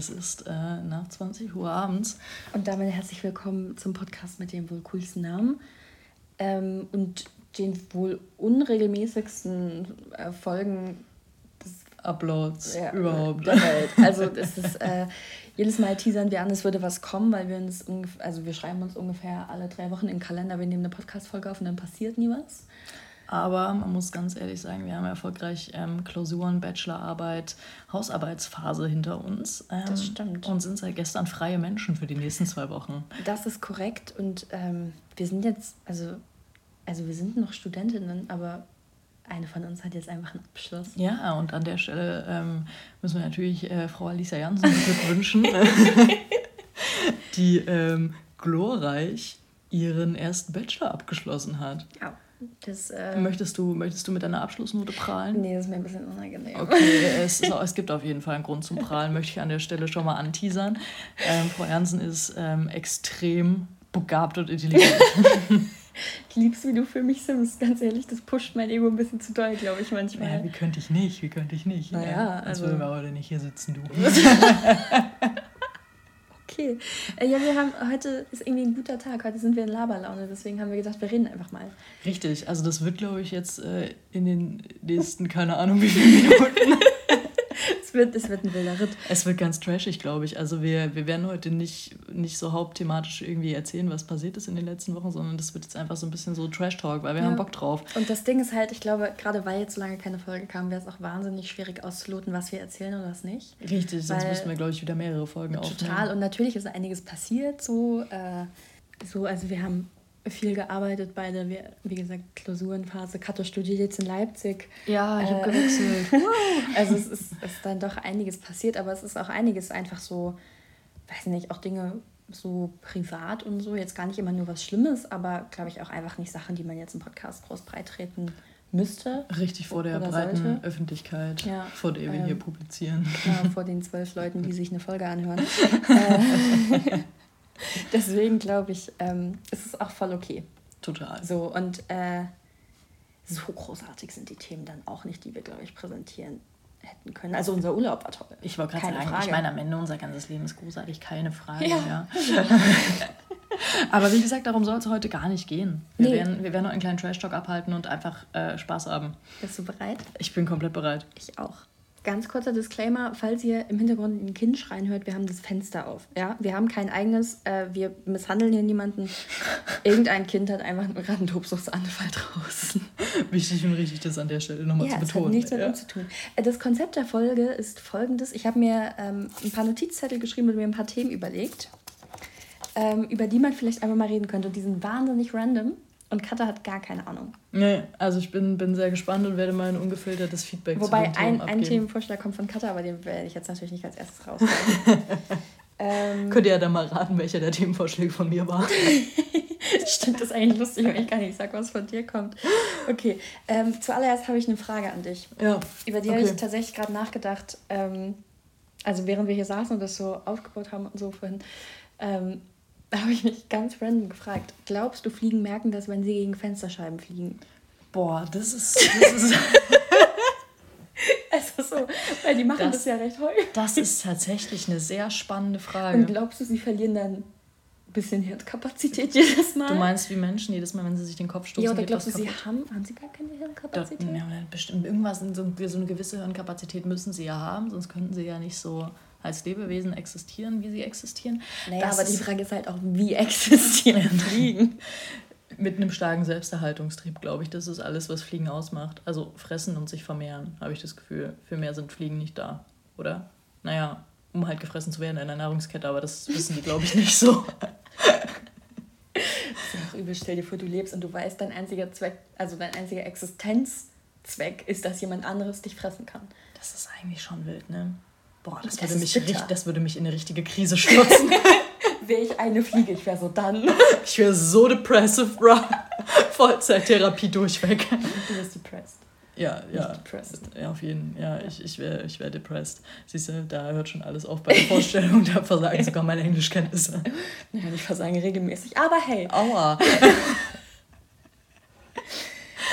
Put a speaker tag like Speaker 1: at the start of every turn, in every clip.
Speaker 1: es ist äh, nach 20 Uhr abends.
Speaker 2: Und damit herzlich willkommen zum Podcast mit dem wohl coolsten Namen ähm, und den wohl unregelmäßigsten äh, Folgen
Speaker 1: des Uploads ja, überhaupt.
Speaker 2: Der Welt. Also es ist äh, jedes Mal teasern wir an, es würde was kommen, weil wir uns also wir schreiben uns ungefähr alle drei Wochen in den Kalender, wir nehmen eine Podcast-Folge auf und dann passiert nie was.
Speaker 1: Aber man muss ganz ehrlich sagen, wir haben erfolgreich ähm, Klausuren, Bachelorarbeit, Hausarbeitsphase hinter uns. Ähm, das stimmt. Und sind seit gestern freie Menschen für die nächsten zwei Wochen.
Speaker 2: Das ist korrekt. Und ähm, wir sind jetzt, also, also wir sind noch Studentinnen, aber eine von uns hat jetzt einfach einen Abschluss.
Speaker 1: Ja, und an der Stelle ähm, müssen wir natürlich äh, Frau Alisa Jansen beglückwünschen, die ähm, glorreich ihren ersten Bachelor abgeschlossen hat. Ja. Das, äh möchtest, du, möchtest du mit deiner Abschlussnote prahlen?
Speaker 2: Nee, das ist mir ein bisschen unangenehm.
Speaker 1: Okay, es, ist, es gibt auf jeden Fall einen Grund zum Prahlen, möchte ich an der Stelle schon mal anteasern. Ähm, Frau Ernsten ist ähm, extrem begabt und intelligent.
Speaker 2: ich lieb's, wie du für mich simmst, ganz ehrlich. Das pusht mein Ego ein bisschen zu doll, glaube ich, manchmal.
Speaker 1: Ja, wie könnte ich nicht? Wie könnte ich nicht? Naja, ja, also. Als würden wir heute nicht hier sitzen, du.
Speaker 2: Okay. Äh, ja, wir haben, heute ist irgendwie ein guter Tag. Heute sind wir in Laberlaune, deswegen haben wir gesagt, wir reden einfach mal.
Speaker 1: Richtig, also das wird, glaube ich, jetzt äh, in den nächsten, keine Ahnung wie viele Minuten es, wird, es wird ein wilder Ritt. Es wird ganz trashig, glaube ich. Also wir, wir werden heute nicht, nicht so hauptthematisch irgendwie erzählen, was passiert ist in den letzten Wochen, sondern das wird jetzt einfach so ein bisschen so Trash-Talk, weil wir ja. haben Bock drauf.
Speaker 2: Und das Ding ist halt, ich glaube, gerade weil jetzt so lange keine Folge kam, wäre es auch wahnsinnig schwierig auszuloten, was wir erzählen und was nicht.
Speaker 1: Richtig, sonst müssten wir, glaube ich, wieder mehrere Folgen
Speaker 2: total. aufnehmen. Total. Und natürlich ist einiges passiert, so, äh, so also wir haben viel gearbeitet bei der, wie gesagt, Klausurenphase. Kato studiert jetzt in Leipzig. Ja, ich äh, habe gewechselt. also es ist, ist dann doch einiges passiert, aber es ist auch einiges einfach so, weiß nicht, auch Dinge so privat und so, jetzt gar nicht immer nur was Schlimmes, aber glaube ich auch einfach nicht Sachen, die man jetzt im Podcast groß breitreten müsste.
Speaker 1: Richtig vor der breiten sollte. Öffentlichkeit, ja, vor der wir ähm, hier publizieren.
Speaker 2: Ja, vor den zwölf Leuten, die sich eine Folge anhören. äh, Deswegen glaube ich, ähm, ist es auch voll okay. Total. So, und äh, so großartig sind die Themen dann auch nicht, die wir, glaube ich, präsentieren hätten können. Also unser Urlaub war toll. Ich wollte
Speaker 1: gerade sagen, Frage. ich meine, am Ende unser ganzes Leben ist großartig, keine Frage. Ja. ja. Aber wie gesagt, darum soll es heute gar nicht gehen. Wir, nee. werden, wir werden noch einen kleinen Trash-Talk abhalten und einfach äh, Spaß haben.
Speaker 2: Bist du bereit?
Speaker 1: Ich bin komplett bereit.
Speaker 2: Ich auch. Ganz kurzer Disclaimer, falls ihr im Hintergrund ein Kind schreien hört, wir haben das Fenster auf. Ja? Wir haben kein eigenes, äh, wir misshandeln hier niemanden. Irgendein Kind hat einfach gerade einen Tobsuchtsanfall draußen.
Speaker 1: Wichtig und richtig, das an der Stelle nochmal ja, zu betonen. Hat nichts
Speaker 2: mit ja. uns zu tun. Äh, das Konzept der Folge ist folgendes. Ich habe mir ähm, ein paar Notizzettel geschrieben und mir ein paar Themen überlegt, ähm, über die man vielleicht einfach mal reden könnte. Und die sind wahnsinnig random. Und Katha hat gar keine Ahnung.
Speaker 1: Nee, also ich bin, bin sehr gespannt und werde mal ein ungefiltertes Feedback
Speaker 2: Wobei zu den ein, ein Themenvorschlag kommt von Katha, aber den werde ich jetzt natürlich nicht als erstes rausholen.
Speaker 1: ähm, Könnt ihr ja dann mal raten, welcher der Themenvorschläge von mir war.
Speaker 2: Stimmt, das ist eigentlich lustig, wenn ich gar nicht sage, was von dir kommt. Okay, ähm, zuallererst habe ich eine Frage an dich. Ja. Über die okay. habe ich tatsächlich gerade nachgedacht. Ähm, also während wir hier saßen und das so aufgebaut haben und so vorhin. Ähm, habe ich mich ganz random gefragt. Glaubst du, Fliegen merken das, wenn sie gegen Fensterscheiben fliegen?
Speaker 1: Boah, das ist. Das ist
Speaker 2: also so, weil die machen das, das ja recht häufig.
Speaker 1: Das ist tatsächlich eine sehr spannende Frage.
Speaker 2: Und glaubst du, sie verlieren dann ein bisschen Hirnkapazität jedes Mal?
Speaker 1: Du meinst wie Menschen jedes Mal, wenn sie sich den Kopf stoßen? Ja, oder glaubst
Speaker 2: du, sie haben, haben sie gar keine Hirnkapazität?
Speaker 1: Da, ja, bestimmt irgendwas, so, so eine gewisse Hirnkapazität müssen sie ja haben, sonst könnten sie ja nicht so als Lebewesen existieren, wie sie existieren.
Speaker 2: Naja, das aber die Frage ist halt auch, wie existieren Fliegen?
Speaker 1: Mit einem starken Selbsterhaltungstrieb, glaube ich, das ist alles, was Fliegen ausmacht. Also fressen und sich vermehren, habe ich das Gefühl. Für mehr sind Fliegen nicht da, oder? Naja, um halt gefressen zu werden in der Nahrungskette, aber das wissen die, glaube ich, nicht so.
Speaker 2: Das ist auch übel. Stell dir vor, du lebst und du weißt, dein einziger Zweck, also dein einziger Existenzzweck ist, dass jemand anderes dich fressen kann.
Speaker 1: Das ist eigentlich schon wild, ne? Boah, das, das würde, mich richtig, das würde mich in eine richtige Krise stürzen.
Speaker 2: wäre ich eine Fliege, ich wäre so dann.
Speaker 1: Ich wäre so depressive, bro. Vollzeittherapie durchweg.
Speaker 2: Du bist depressed.
Speaker 1: Ja, ja. Depressed. Ja, auf jeden Fall. Ja, ich, ich wäre ich wär depressed. Siehst du, da hört schon alles auf bei der Vorstellung. Da versagen sogar meine Englischkenntnisse.
Speaker 2: Naja, ich versagen regelmäßig. Aber hey. Aua.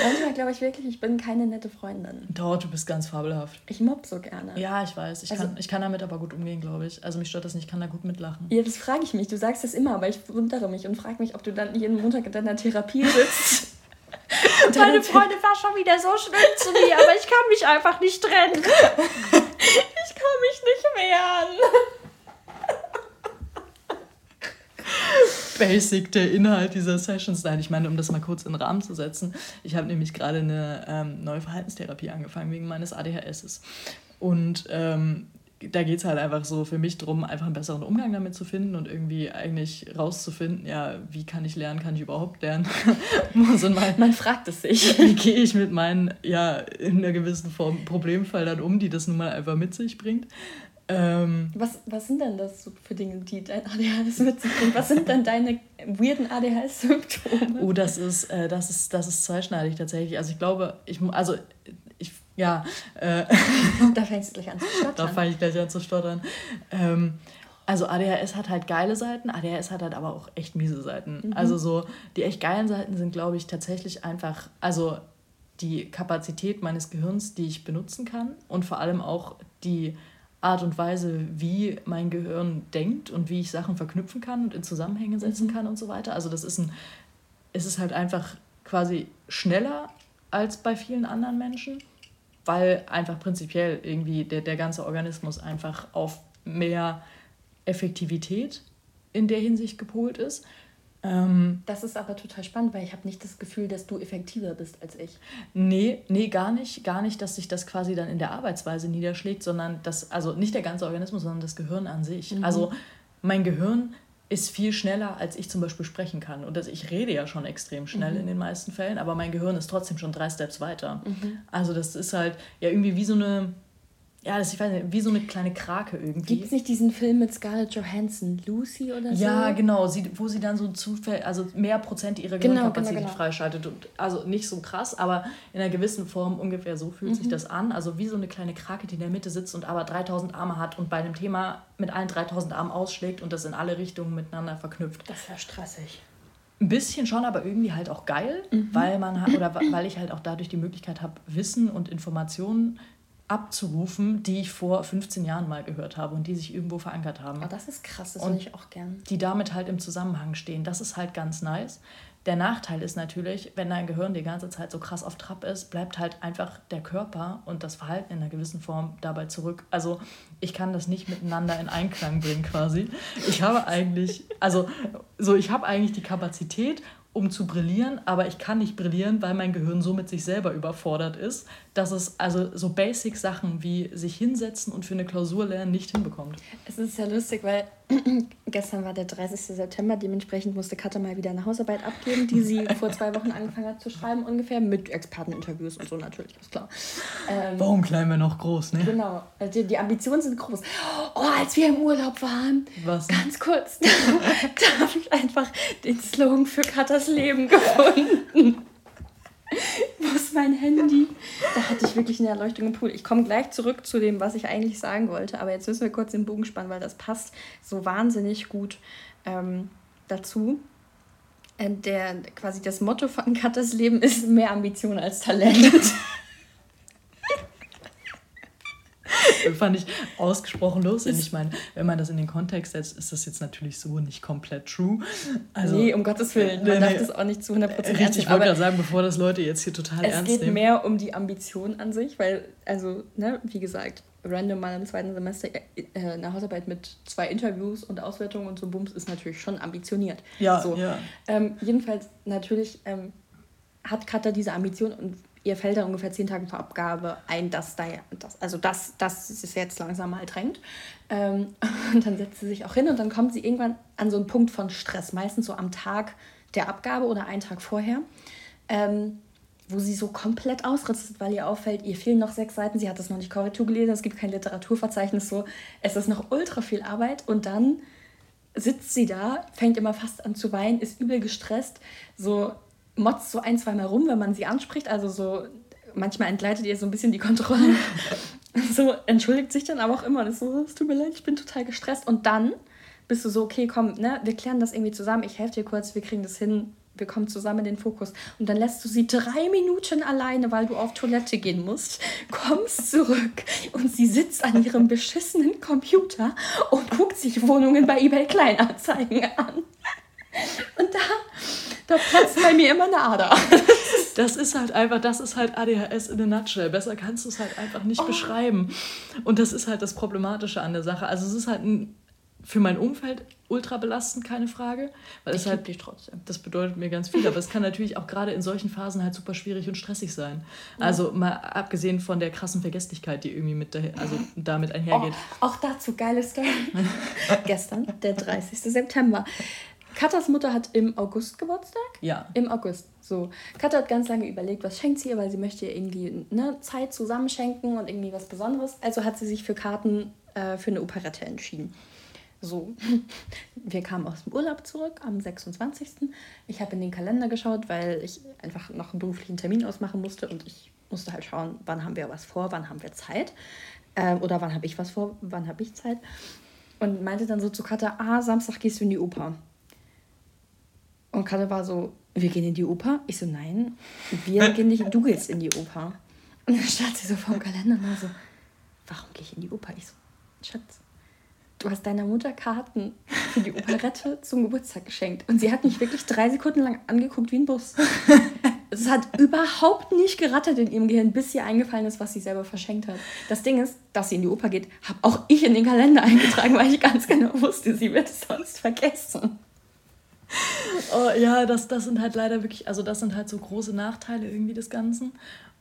Speaker 2: Manchmal glaube ich wirklich, ich bin keine nette Freundin.
Speaker 1: Doch, du bist ganz fabelhaft.
Speaker 2: Ich mobb so gerne.
Speaker 1: Ja, ich weiß. Ich, also, kann, ich kann damit aber gut umgehen, glaube ich. Also mich stört das nicht, ich kann da gut mitlachen.
Speaker 2: Ja, das frage ich mich. Du sagst das immer, aber ich wundere mich und frage mich, ob du dann jeden Montag in deiner Therapie sitzt.
Speaker 1: Meine Freundin war schon wieder so schlimm zu mir, aber ich kann mich einfach nicht trennen.
Speaker 2: ich kann mich nicht wehren.
Speaker 1: Basic der Inhalt dieser Sessions sein. Ich meine, um das mal kurz in den Rahmen zu setzen, ich habe nämlich gerade eine ähm, neue Verhaltenstherapie angefangen wegen meines ADHS. Und ähm, da geht es halt einfach so für mich darum, einfach einen besseren Umgang damit zu finden und irgendwie eigentlich rauszufinden, ja, wie kann ich lernen, kann ich überhaupt lernen? so mein,
Speaker 2: Man fragt es sich.
Speaker 1: Wie gehe ich mit meinen, ja, in einer gewissen Form Problemfeldern um, die das nun mal einfach mit sich bringt. Ähm,
Speaker 2: was, was sind denn das für Dinge, die dein ADHS mit sich bringt? Was sind denn deine weirden ADHS-Symptome?
Speaker 1: Oh, das ist, äh, das, ist, das ist zweischneidig tatsächlich. Also ich glaube, ich, also ich, ja. Äh,
Speaker 2: da fängst du gleich an zu stottern.
Speaker 1: Da fange ich gleich an zu stottern. Ähm, also ADHS hat halt geile Seiten, ADHS hat halt aber auch echt miese Seiten. Mhm. Also so, die echt geilen Seiten sind, glaube ich, tatsächlich einfach, also die Kapazität meines Gehirns, die ich benutzen kann und vor allem auch die Art und Weise, wie mein Gehirn denkt und wie ich Sachen verknüpfen kann und in Zusammenhänge setzen mhm. kann und so weiter. Also das ist ein, es ist halt einfach quasi schneller als bei vielen anderen Menschen, weil einfach prinzipiell irgendwie der, der ganze Organismus einfach auf mehr Effektivität in der Hinsicht gepolt ist.
Speaker 2: Ähm, das ist aber total spannend, weil ich habe nicht das Gefühl, dass du effektiver bist als ich.
Speaker 1: Nee, nee, gar nicht. Gar nicht, dass sich das quasi dann in der Arbeitsweise niederschlägt, sondern das, also nicht der ganze Organismus, sondern das Gehirn an sich. Mhm. Also mein Gehirn ist viel schneller, als ich zum Beispiel sprechen kann. Und das, ich rede ja schon extrem schnell mhm. in den meisten Fällen, aber mein Gehirn ist trotzdem schon drei Steps weiter. Mhm. Also das ist halt ja irgendwie wie so eine ja, das ist wie so eine kleine Krake irgendwie.
Speaker 2: Gibt es nicht diesen Film mit Scarlett Johansson, Lucy oder so?
Speaker 1: Ja, genau, sie, wo sie dann so Zufall, also mehr Prozent ihrer genau, Gehirnkapazität genau, genau. freischaltet. Und, also nicht so krass, aber in einer gewissen Form ungefähr so fühlt mhm. sich das an. Also wie so eine kleine Krake, die in der Mitte sitzt und aber 3000 Arme hat und bei einem Thema mit allen 3000 Armen ausschlägt und das in alle Richtungen miteinander verknüpft.
Speaker 2: Das ist ja stressig.
Speaker 1: Ein bisschen schon, aber irgendwie halt auch geil, mhm. weil man oder weil ich halt auch dadurch die Möglichkeit habe, Wissen und Informationen abzurufen, die ich vor 15 Jahren mal gehört habe und die sich irgendwo verankert haben.
Speaker 2: Oh, das ist krass, das würde ich auch gern.
Speaker 1: Die damit halt im Zusammenhang stehen. Das ist halt ganz nice. Der Nachteil ist natürlich, wenn dein Gehirn die ganze Zeit so krass auf Trab ist, bleibt halt einfach der Körper und das Verhalten in einer gewissen Form dabei zurück. Also ich kann das nicht miteinander in Einklang bringen quasi. Ich habe eigentlich, also so ich habe eigentlich die Kapazität um zu brillieren, aber ich kann nicht brillieren, weil mein Gehirn so mit sich selber überfordert ist, dass es also so basic Sachen wie sich hinsetzen und für eine Klausur lernen nicht hinbekommt.
Speaker 2: Es ist ja lustig, weil gestern war der 30. September, dementsprechend musste Katja mal wieder eine Hausarbeit abgeben, die sie vor zwei Wochen angefangen hat zu schreiben, ungefähr mit Experteninterviews und so natürlich, ist klar.
Speaker 1: Ähm, Warum klein wir noch groß, ne?
Speaker 2: Genau, die, die, Ambitionen sind groß. Oh, als wir im Urlaub waren, Was? ganz kurz, da habe ich einfach den Slogan für Katas Leben gefunden. Mein Handy? Da hatte ich wirklich eine Erleuchtung im Pool. Ich komme gleich zurück zu dem, was ich eigentlich sagen wollte, aber jetzt müssen wir kurz den Bogen spannen, weil das passt so wahnsinnig gut ähm, dazu. Äh, der, quasi das Motto von Katas Leben ist mehr Ambition als Talent.
Speaker 1: fand ich ausgesprochen lustig. Ich meine, wenn man das in den Kontext setzt, ist das jetzt natürlich so nicht komplett true.
Speaker 2: Also, nee, um Gottes Willen. Man nee, darf nee, das auch nicht zu 100%
Speaker 1: ernst Richtig, ich wollte gerade sagen, bevor das Leute jetzt hier total ernst nehmen.
Speaker 2: Es geht mehr um die Ambition an sich, weil, also, ne, wie gesagt, random mal im zweiten Semester äh, eine Hausarbeit mit zwei Interviews und Auswertungen und so Bums ist natürlich schon ambitioniert. Ja, so. ja. Ähm, jedenfalls natürlich ähm, hat Katha diese Ambition und ihr fällt dann ungefähr zehn Tage vor Abgabe ein, dass da das, also das, das ist jetzt langsam mal drängt. Ähm, und dann setzt sie sich auch hin und dann kommt sie irgendwann an so einen Punkt von Stress, meistens so am Tag der Abgabe oder einen Tag vorher, ähm, wo sie so komplett ausristet, weil ihr auffällt, ihr fehlen noch sechs Seiten, sie hat das noch nicht Korrektur gelesen, es gibt kein Literaturverzeichnis, so, es ist noch ultra viel Arbeit und dann sitzt sie da, fängt immer fast an zu weinen, ist übel gestresst, so motzt so ein, zweimal rum, wenn man sie anspricht. Also so, manchmal entgleitet ihr so ein bisschen die Kontrolle. so entschuldigt sich dann aber auch immer und ist so, es tut mir leid, ich bin total gestresst. Und dann bist du so, okay, komm, ne, wir klären das irgendwie zusammen, ich helfe dir kurz, wir kriegen das hin, bekommt zusammen den Fokus. Und dann lässt du sie drei Minuten alleine, weil du auf Toilette gehen musst, kommst zurück und sie sitzt an ihrem beschissenen Computer und guckt sich Wohnungen bei eBay Kleinanzeigen an. Und da, da platzt bei mir immer eine Ader.
Speaker 1: Das ist halt einfach, das ist halt ADHS in a nutshell. Besser kannst du es halt einfach nicht oh. beschreiben. Und das ist halt das Problematische an der Sache. Also es ist halt ein für mein Umfeld ultra belastend, keine Frage. Weil ich es halt, dich trotzdem. Das bedeutet mir ganz viel, aber es kann natürlich auch gerade in solchen Phasen halt super schwierig und stressig sein. Ja. Also mal abgesehen von der krassen Vergesslichkeit, die irgendwie mit daher, also damit einhergeht.
Speaker 2: Oh, auch dazu geile Story. Gestern, der 30. September. Katas Mutter hat im August Geburtstag? Ja. Im August. So. Katha hat ganz lange überlegt, was schenkt sie ihr, weil sie möchte ihr irgendwie eine Zeit zusammen schenken und irgendwie was Besonderes. Also hat sie sich für Karten äh, für eine Operette entschieden. So, wir kamen aus dem Urlaub zurück am 26. Ich habe in den Kalender geschaut, weil ich einfach noch einen beruflichen Termin ausmachen musste und ich musste halt schauen, wann haben wir was vor, wann haben wir Zeit. Äh, oder wann habe ich was vor, wann habe ich Zeit. Und meinte dann so zu Katha, ah, Samstag gehst du in die Oper. Und Katha war so, wir gehen in die Oper? Ich so, nein, wir gehen nicht, du gehst in die Oper. Und dann stand sie so vor dem Kalender und war so, warum gehe ich in die Oper? Ich so, Schatz, du hast deiner Mutter Karten für die Operette zum Geburtstag geschenkt. Und sie hat mich wirklich drei Sekunden lang angeguckt wie ein Bus. es hat überhaupt nicht gerattert in ihrem Gehirn, bis ihr eingefallen ist, was sie selber verschenkt hat. Das Ding ist, dass sie in die Oper geht, habe auch ich in den Kalender eingetragen, weil ich ganz genau wusste, sie wird es sonst vergessen.
Speaker 1: Oh, ja, das, das sind halt leider wirklich, also das sind halt so große Nachteile irgendwie des Ganzen.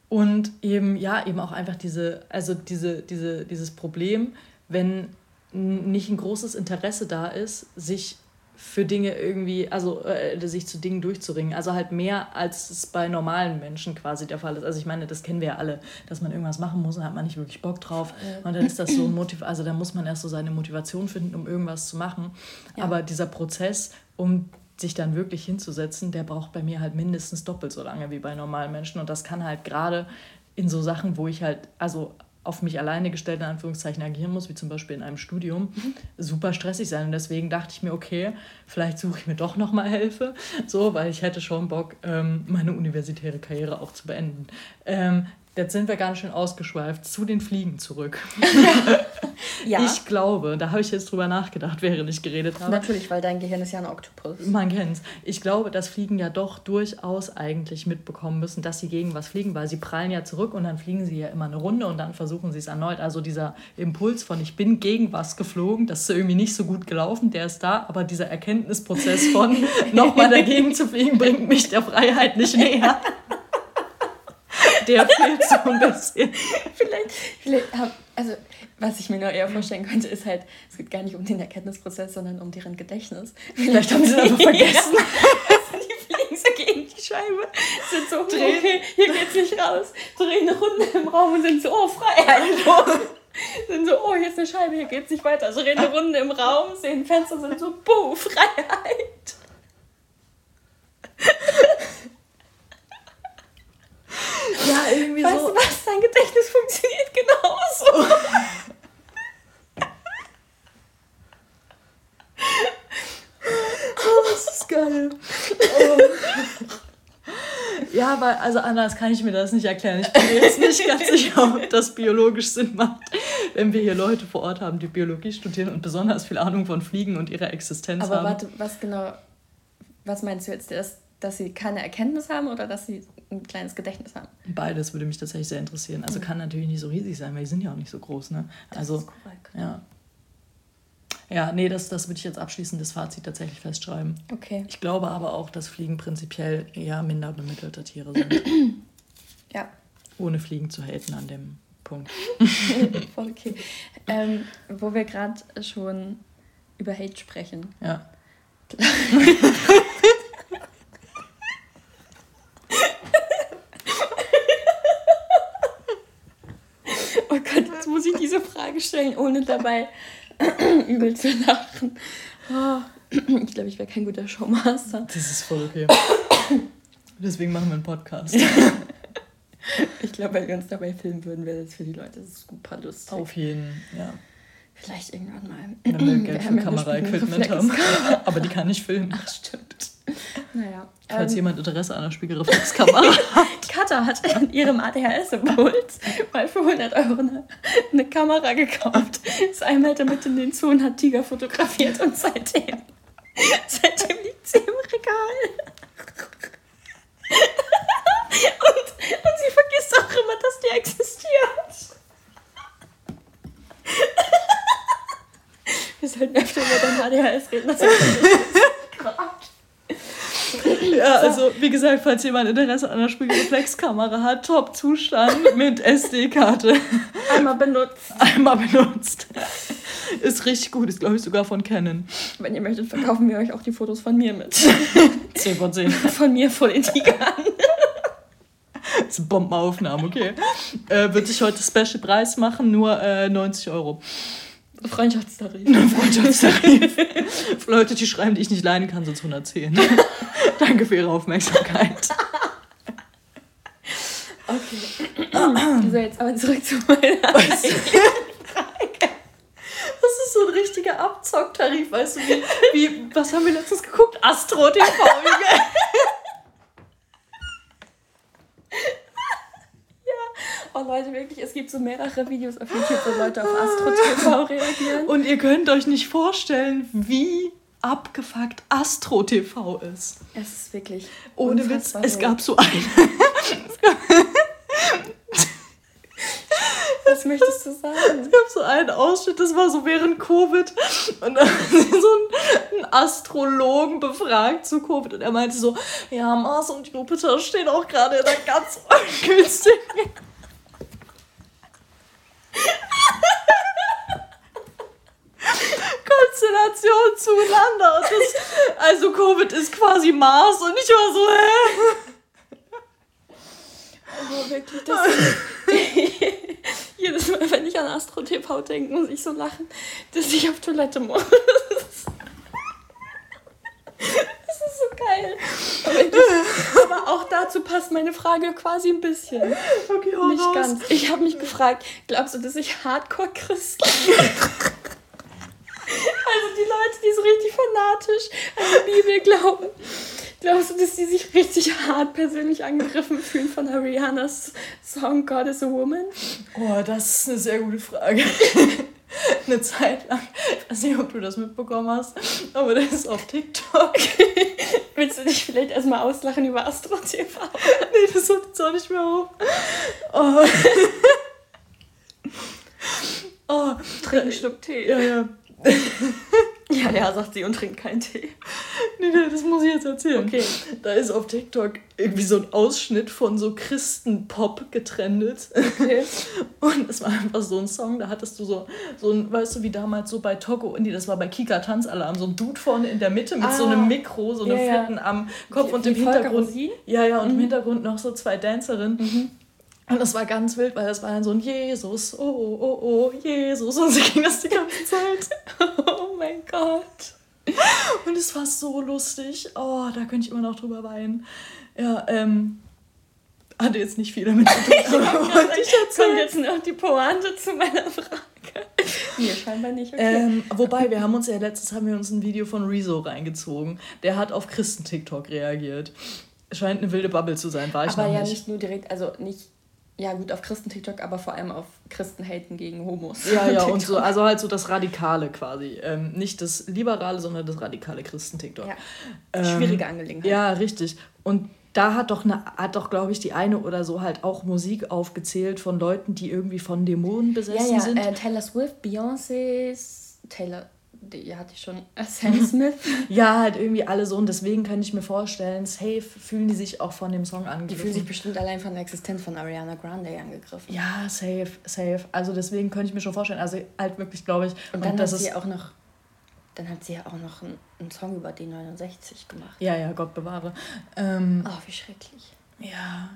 Speaker 1: Und eben, ja, eben auch einfach diese, also diese, diese, dieses Problem, wenn nicht ein großes Interesse da ist, sich für Dinge irgendwie, also äh, sich zu Dingen durchzuringen. Also halt mehr, als es bei normalen Menschen quasi der Fall ist. Also ich meine, das kennen wir ja alle, dass man irgendwas machen muss und hat man nicht wirklich Bock drauf. Und dann ist das so ein Motiv, also da muss man erst so seine Motivation finden, um irgendwas zu machen. Ja. Aber dieser Prozess, um sich dann wirklich hinzusetzen, der braucht bei mir halt mindestens doppelt so lange wie bei normalen Menschen. Und das kann halt gerade in so Sachen, wo ich halt, also auf mich alleine gestellt, in Anführungszeichen, agieren muss, wie zum Beispiel in einem Studium, mhm. super stressig sein. Und deswegen dachte ich mir, okay, vielleicht suche ich mir doch nochmal Hilfe, so, weil ich hätte schon Bock, ähm, meine universitäre Karriere auch zu beenden. Ähm, Jetzt sind wir ganz schön ausgeschweift zu den Fliegen zurück. ja. Ich glaube, da habe ich jetzt drüber nachgedacht, während ich geredet habe.
Speaker 2: Natürlich, weil dein Gehirn ist ja ein Oktopus.
Speaker 1: Man kennt es. Ich glaube, dass Fliegen ja doch durchaus eigentlich mitbekommen müssen, dass sie gegen was fliegen, weil sie prallen ja zurück und dann fliegen sie ja immer eine Runde und dann versuchen sie es erneut. Also dieser Impuls von ich bin gegen was geflogen, das ist irgendwie nicht so gut gelaufen, der ist da, aber dieser Erkenntnisprozess von nochmal dagegen zu fliegen, bringt mich der Freiheit nicht näher
Speaker 2: der fehlt so ein bisschen. vielleicht, vielleicht haben, also was ich mir nur eher vorstellen könnte, ist halt, es geht gar nicht um den Erkenntnisprozess, sondern um deren Gedächtnis. Vielleicht haben sie das einfach vergessen. die fliegen so gegen die Scheibe, sind so, drehen. okay, hier geht's nicht raus, drehen eine Runde im Raum und sind so, oh, Freiheit. sind so, oh, hier ist eine Scheibe, hier geht's nicht weiter. Also drehen eine Runde im Raum, sehen Fenster, sind so, buh, Freiheit. Ja, irgendwie weißt so. Weißt du was? Dein Gedächtnis funktioniert genauso.
Speaker 1: oh, das ist geil. Oh. Ja, weil, also anders kann ich mir das nicht erklären. Ich bin mir jetzt nicht ganz sicher, ob das biologisch Sinn macht, wenn wir hier Leute vor Ort haben, die Biologie studieren und besonders viel Ahnung von Fliegen und ihrer Existenz
Speaker 2: Aber
Speaker 1: haben.
Speaker 2: Aber warte, was genau, was meinst du jetzt? Das, dass sie keine Erkenntnis haben oder dass sie ein kleines Gedächtnis haben?
Speaker 1: Beides würde mich tatsächlich sehr interessieren. Also mhm. kann natürlich nicht so riesig sein, weil die sind ja auch nicht so groß. Ne? Das also, ist korrekt. Ja. Ja, nee, das, das würde ich jetzt abschließend das Fazit tatsächlich festschreiben. Okay. Ich glaube aber auch, dass Fliegen prinzipiell eher minder bemittelte Tiere sind. ja. Ohne Fliegen zu haten an dem Punkt.
Speaker 2: Voll okay. Ähm, wo wir gerade schon über Hate sprechen. Ja. ich diese Frage stellen, ohne dabei übel zu lachen. Oh, ich glaube, ich wäre kein guter Showmaster.
Speaker 1: Das ist voll okay. Deswegen machen wir einen Podcast.
Speaker 2: ich glaube, wenn wir uns dabei filmen würden, wäre das für die Leute super lustig.
Speaker 1: Auf jeden, ja.
Speaker 2: Vielleicht irgendwann mal. Wenn wir Geld für Kamera-Equipment
Speaker 1: haben. Aber die kann nicht filmen.
Speaker 2: Ach, stimmt. Naja.
Speaker 1: Falls ähm, jemand Interesse an einer Spiegelreflexkamera
Speaker 2: hat. Katha hat in ihrem ADHS-Impuls mal für 100 Euro eine, eine Kamera gekauft. Ist einmal damit in den Zoo und hat Tiger fotografiert und seitdem, seitdem liegt sie im Regal. Und, und sie vergisst auch immer, dass die existiert. Wir sollten öfter über dein ADHS reden. Das ist
Speaker 1: ja, also wie gesagt, falls jemand Interesse an einer Spiegelreflexkamera hat, Top-Zustand mit SD-Karte.
Speaker 2: Einmal benutzt.
Speaker 1: Einmal benutzt. Ist richtig gut, ist glaube ich sogar von Canon.
Speaker 2: Wenn ihr möchtet, verkaufen wir euch auch die Fotos von mir mit.
Speaker 1: 10 von 10.
Speaker 2: Von mir voll in die Tigern.
Speaker 1: Das ist eine Bombenaufnahme, okay. Äh, wird sich heute Special Preis machen, nur äh, 90 Euro.
Speaker 2: Freundschaftstarif.
Speaker 1: Freundschaftstarif. für Leute, die schreiben, die ich nicht leiden kann, sonst 110. Danke für Ihre Aufmerksamkeit.
Speaker 2: Okay. so, jetzt aber zurück zu meiner Frage.
Speaker 1: Das ist so ein richtiger Abzocktarif, weißt du, wie, wie was haben wir letztens geguckt? Astro TV, Junge.
Speaker 2: Oh Leute, wirklich, es gibt so mehrere Videos auf YouTube, wo Leute auf Astro TV reagieren.
Speaker 1: Und ihr könnt euch nicht vorstellen, wie abgefuckt Astro TV ist.
Speaker 2: Es ist wirklich.
Speaker 1: Ohne Witz, es gab so eine.
Speaker 2: Was möchtest du sagen?
Speaker 1: Es gab so einen Ausschnitt, das war so während Covid. Und dann haben sie so einen, einen Astrologen befragt zu Covid. Und er meinte so: Ja, Mars und Jupiter stehen auch gerade in einer ganz ungünstigen zueinander. Das, also Covid ist quasi Mars und ich war so, hä?
Speaker 2: Also wirklich, das jedes Mal, wenn ich an Astro TV denke, muss ich so lachen, dass ich auf Toilette muss. Das ist so geil. Aber, aber, auch dazu passt meine Frage quasi ein bisschen.
Speaker 1: Okay,
Speaker 2: Nicht ganz. Ich habe mich gefragt, glaubst du, dass ich Hardcore-Christ Also die Leute, die so richtig fanatisch an die Bibel glauben. Glaubst du, dass die sich richtig hart persönlich angegriffen fühlen von Arianas Song God is a Woman?
Speaker 1: Oh, das ist eine sehr gute Frage. eine Zeit lang, ich weiß nicht, ob du das mitbekommen hast, aber das ist auf TikTok.
Speaker 2: Willst du dich vielleicht erstmal auslachen über Astro TV?
Speaker 1: nee, das hört jetzt auch nicht mehr auf. Oh.
Speaker 2: oh. Trink einen Schluck Tee.
Speaker 1: Ja, ja.
Speaker 2: ja, ja, sagt sie und trinkt keinen Tee.
Speaker 1: Nee, nee, das muss ich jetzt erzählen.
Speaker 2: Okay.
Speaker 1: Da ist auf TikTok irgendwie so ein Ausschnitt von so Christenpop getrendet.
Speaker 2: Okay.
Speaker 1: Und es war einfach so ein Song, da hattest du so, so ein, weißt du, wie damals so bei Togo, nee, das war bei Kika Tanzalarm, so ein Dude vorne in der Mitte mit ah, so einem Mikro, so einem ja, Fetten am Kopf die, und im Hintergrund. Ja, ja, und mhm. im Hintergrund noch so zwei Dancerinnen. Mhm. Und das war ganz wild, weil das war dann so ein Jesus, oh, oh, oh, oh, Jesus. Und so ging das die ganze Zeit.
Speaker 2: oh mein Gott.
Speaker 1: Und es war so lustig. Oh, da könnte ich immer noch drüber weinen. Ja, ähm, hatte jetzt nicht viel damit zu tun.
Speaker 2: Aber ich kommt jetzt noch die Pointe zu meiner Frage.
Speaker 1: Mir scheinbar nicht. Okay. Ähm, wobei, wir haben uns ja letztes haben wir uns ein Video von Rezo reingezogen. Der hat auf Christen-TikTok reagiert. Scheint eine wilde Bubble zu sein, war ich
Speaker 2: Aber ja nicht. nicht nur direkt, also nicht ja, gut, auf Christen-TikTok, aber vor allem auf Christen-Haten gegen Homos.
Speaker 1: Ja, ja, und so, also halt so das Radikale quasi. Ähm, nicht das Liberale, sondern das radikale Christen-TikTok. Ja.
Speaker 2: Ähm, Schwierige Angelegenheit.
Speaker 1: Ja, richtig. Und da hat doch, eine, hat doch glaube ich, die eine oder so halt auch Musik aufgezählt von Leuten, die irgendwie von Dämonen besessen ja, ja, sind.
Speaker 2: Äh, Taylor Swift, Beyoncé's, Taylor, die hatte ich schon, Sam Smith.
Speaker 1: ja, halt irgendwie alle so. Und deswegen kann ich mir vorstellen, safe fühlen die sich auch von dem Song angegriffen.
Speaker 2: Die fühlen sich bestimmt allein von der Existenz von Ariana Grande angegriffen.
Speaker 1: Ja, safe, safe. Also deswegen könnte ich mir schon vorstellen. Also halt wirklich, glaube ich.
Speaker 2: Und dann und das hat sie auch noch. Dann hat sie ja auch noch einen, einen Song über D69 gemacht.
Speaker 1: Ja, ja, Gott bewahre. Ähm,
Speaker 2: oh, wie schrecklich.
Speaker 1: Ja.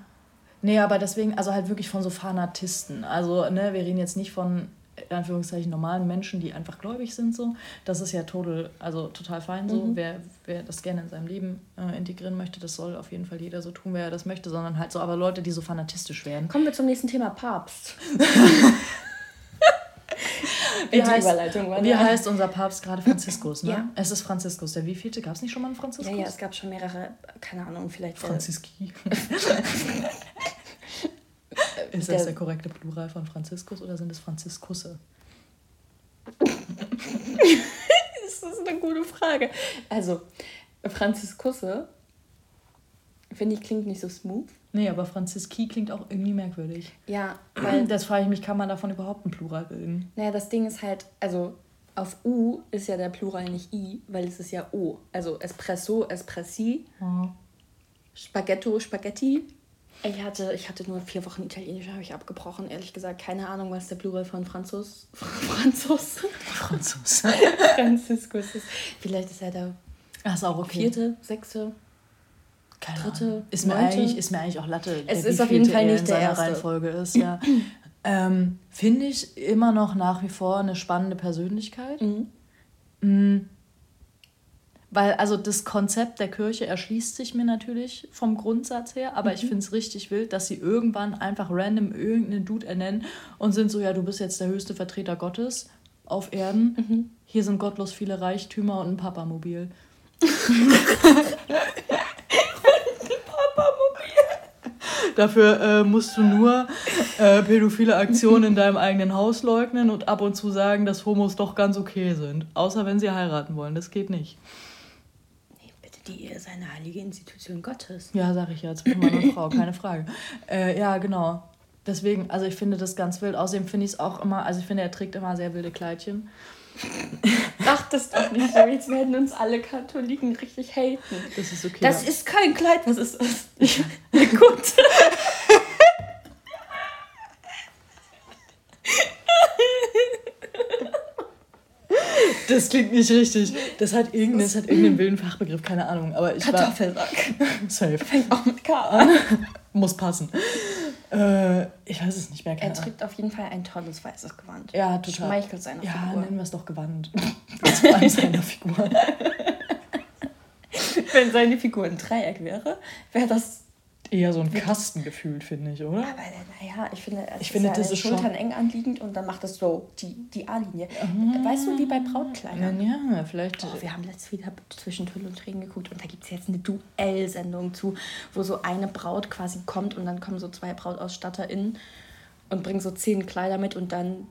Speaker 1: Nee, aber deswegen, also halt wirklich von so Fanatisten. Also, ne, wir reden jetzt nicht von in Anführungszeichen normalen Menschen, die einfach gläubig sind, so. Das ist ja total, also total fein so. Mhm. Wer, wer das gerne in seinem Leben äh, integrieren möchte, das soll auf jeden Fall jeder so tun, wer das möchte, sondern halt so, aber Leute, die so fanatistisch werden.
Speaker 2: Kommen wir zum nächsten Thema Papst.
Speaker 1: wie, heißt, wie heißt unser Papst gerade Franziskus, ne? Ja. Es ist Franziskus. Der wievielte? Gab es nicht schon mal einen Franziskus?
Speaker 2: Ja, ja, es gab schon mehrere, keine Ahnung, vielleicht. Franziski.
Speaker 1: ist das der korrekte Plural von Franziskus oder sind es Franziskusse?
Speaker 2: das ist eine gute Frage. Also, Franziskusse, finde ich, klingt nicht so smooth.
Speaker 1: Nee, aber Franziski klingt auch irgendwie merkwürdig. Ja, weil. Das frage ich mich, kann man davon überhaupt ein Plural bilden?
Speaker 2: Naja, das Ding ist halt, also auf U ist ja der Plural nicht I, weil es ist ja O. Also Espresso, Espressi, oh. Spaghetto, Spaghetti. Ich hatte, ich hatte nur vier Wochen Italienisch, habe ich abgebrochen. Ehrlich gesagt, keine Ahnung, was der Plural von Franzos. Franzos. Franzos. Franziskus ist. Vielleicht ist er der Ach, ist auch okay. vierte, sechste. Keine
Speaker 1: dritte, ist mir, eigentlich, ist mir eigentlich auch Latte. Es ist auf jeden Fall nicht der erste. Reihenfolge ist, ja. ähm, Finde ich immer noch nach wie vor eine spannende Persönlichkeit. Mhm. Mhm. Weil, also das Konzept der Kirche erschließt sich mir natürlich vom Grundsatz her, aber mhm. ich finde es richtig wild, dass sie irgendwann einfach random irgendeinen Dude ernennen und sind so, ja, du bist jetzt der höchste Vertreter Gottes auf Erden. Mhm. Hier sind gottlos viele Reichtümer und ein Papamobil. Dafür äh, musst du nur äh, pädophile Aktionen in deinem eigenen Haus leugnen und ab und zu sagen, dass Homos doch ganz okay sind. Außer wenn sie heiraten wollen. Das geht nicht.
Speaker 2: Die ist eine heilige Institution Gottes.
Speaker 1: Ja, sag ich ja, zwischen Mann und Frau, keine Frage. Äh, ja, genau. Deswegen, also ich finde das ganz wild. Außerdem finde ich es auch immer, also ich finde, er trägt immer sehr wilde Kleidchen.
Speaker 2: Mach das doch nicht so. Jetzt werden uns alle Katholiken richtig haten. Das ist okay. Das ist kein Kleid. Was ist das? Ja, gut.
Speaker 1: Das klingt nicht richtig. Das hat, irgendein, das hat irgendeinen wilden Fachbegriff, keine Ahnung. Aber ich Kartoffelsack. Safe. Fängt auch mit K an. Muss passen. Äh, ich weiß es nicht mehr.
Speaker 2: Er trägt auf jeden Fall ein tolles weißes Gewand. Ja, total.
Speaker 1: Schmeichelt seiner ja, Figur. Ja, nennen wir es doch Gewand. War seiner
Speaker 2: Figur. Wenn seine Figur ein Dreieck wäre, wäre das
Speaker 1: eher so ein Kasten gefühlt, finde ich, oder? Aber
Speaker 2: naja, ich finde, es ich ist finde, ja das ist Schultern schon... eng anliegend und dann macht es so die, die A-Linie. Ah, weißt du, wie bei Brautkleidern? Ja, vielleicht. Oh, wir haben letztes wieder zwischen Tüll und Tränen geguckt und da gibt es jetzt eine Duellsendung zu, wo so eine Braut quasi kommt und dann kommen so zwei BrautausstatterInnen und bringen so zehn Kleider mit und dann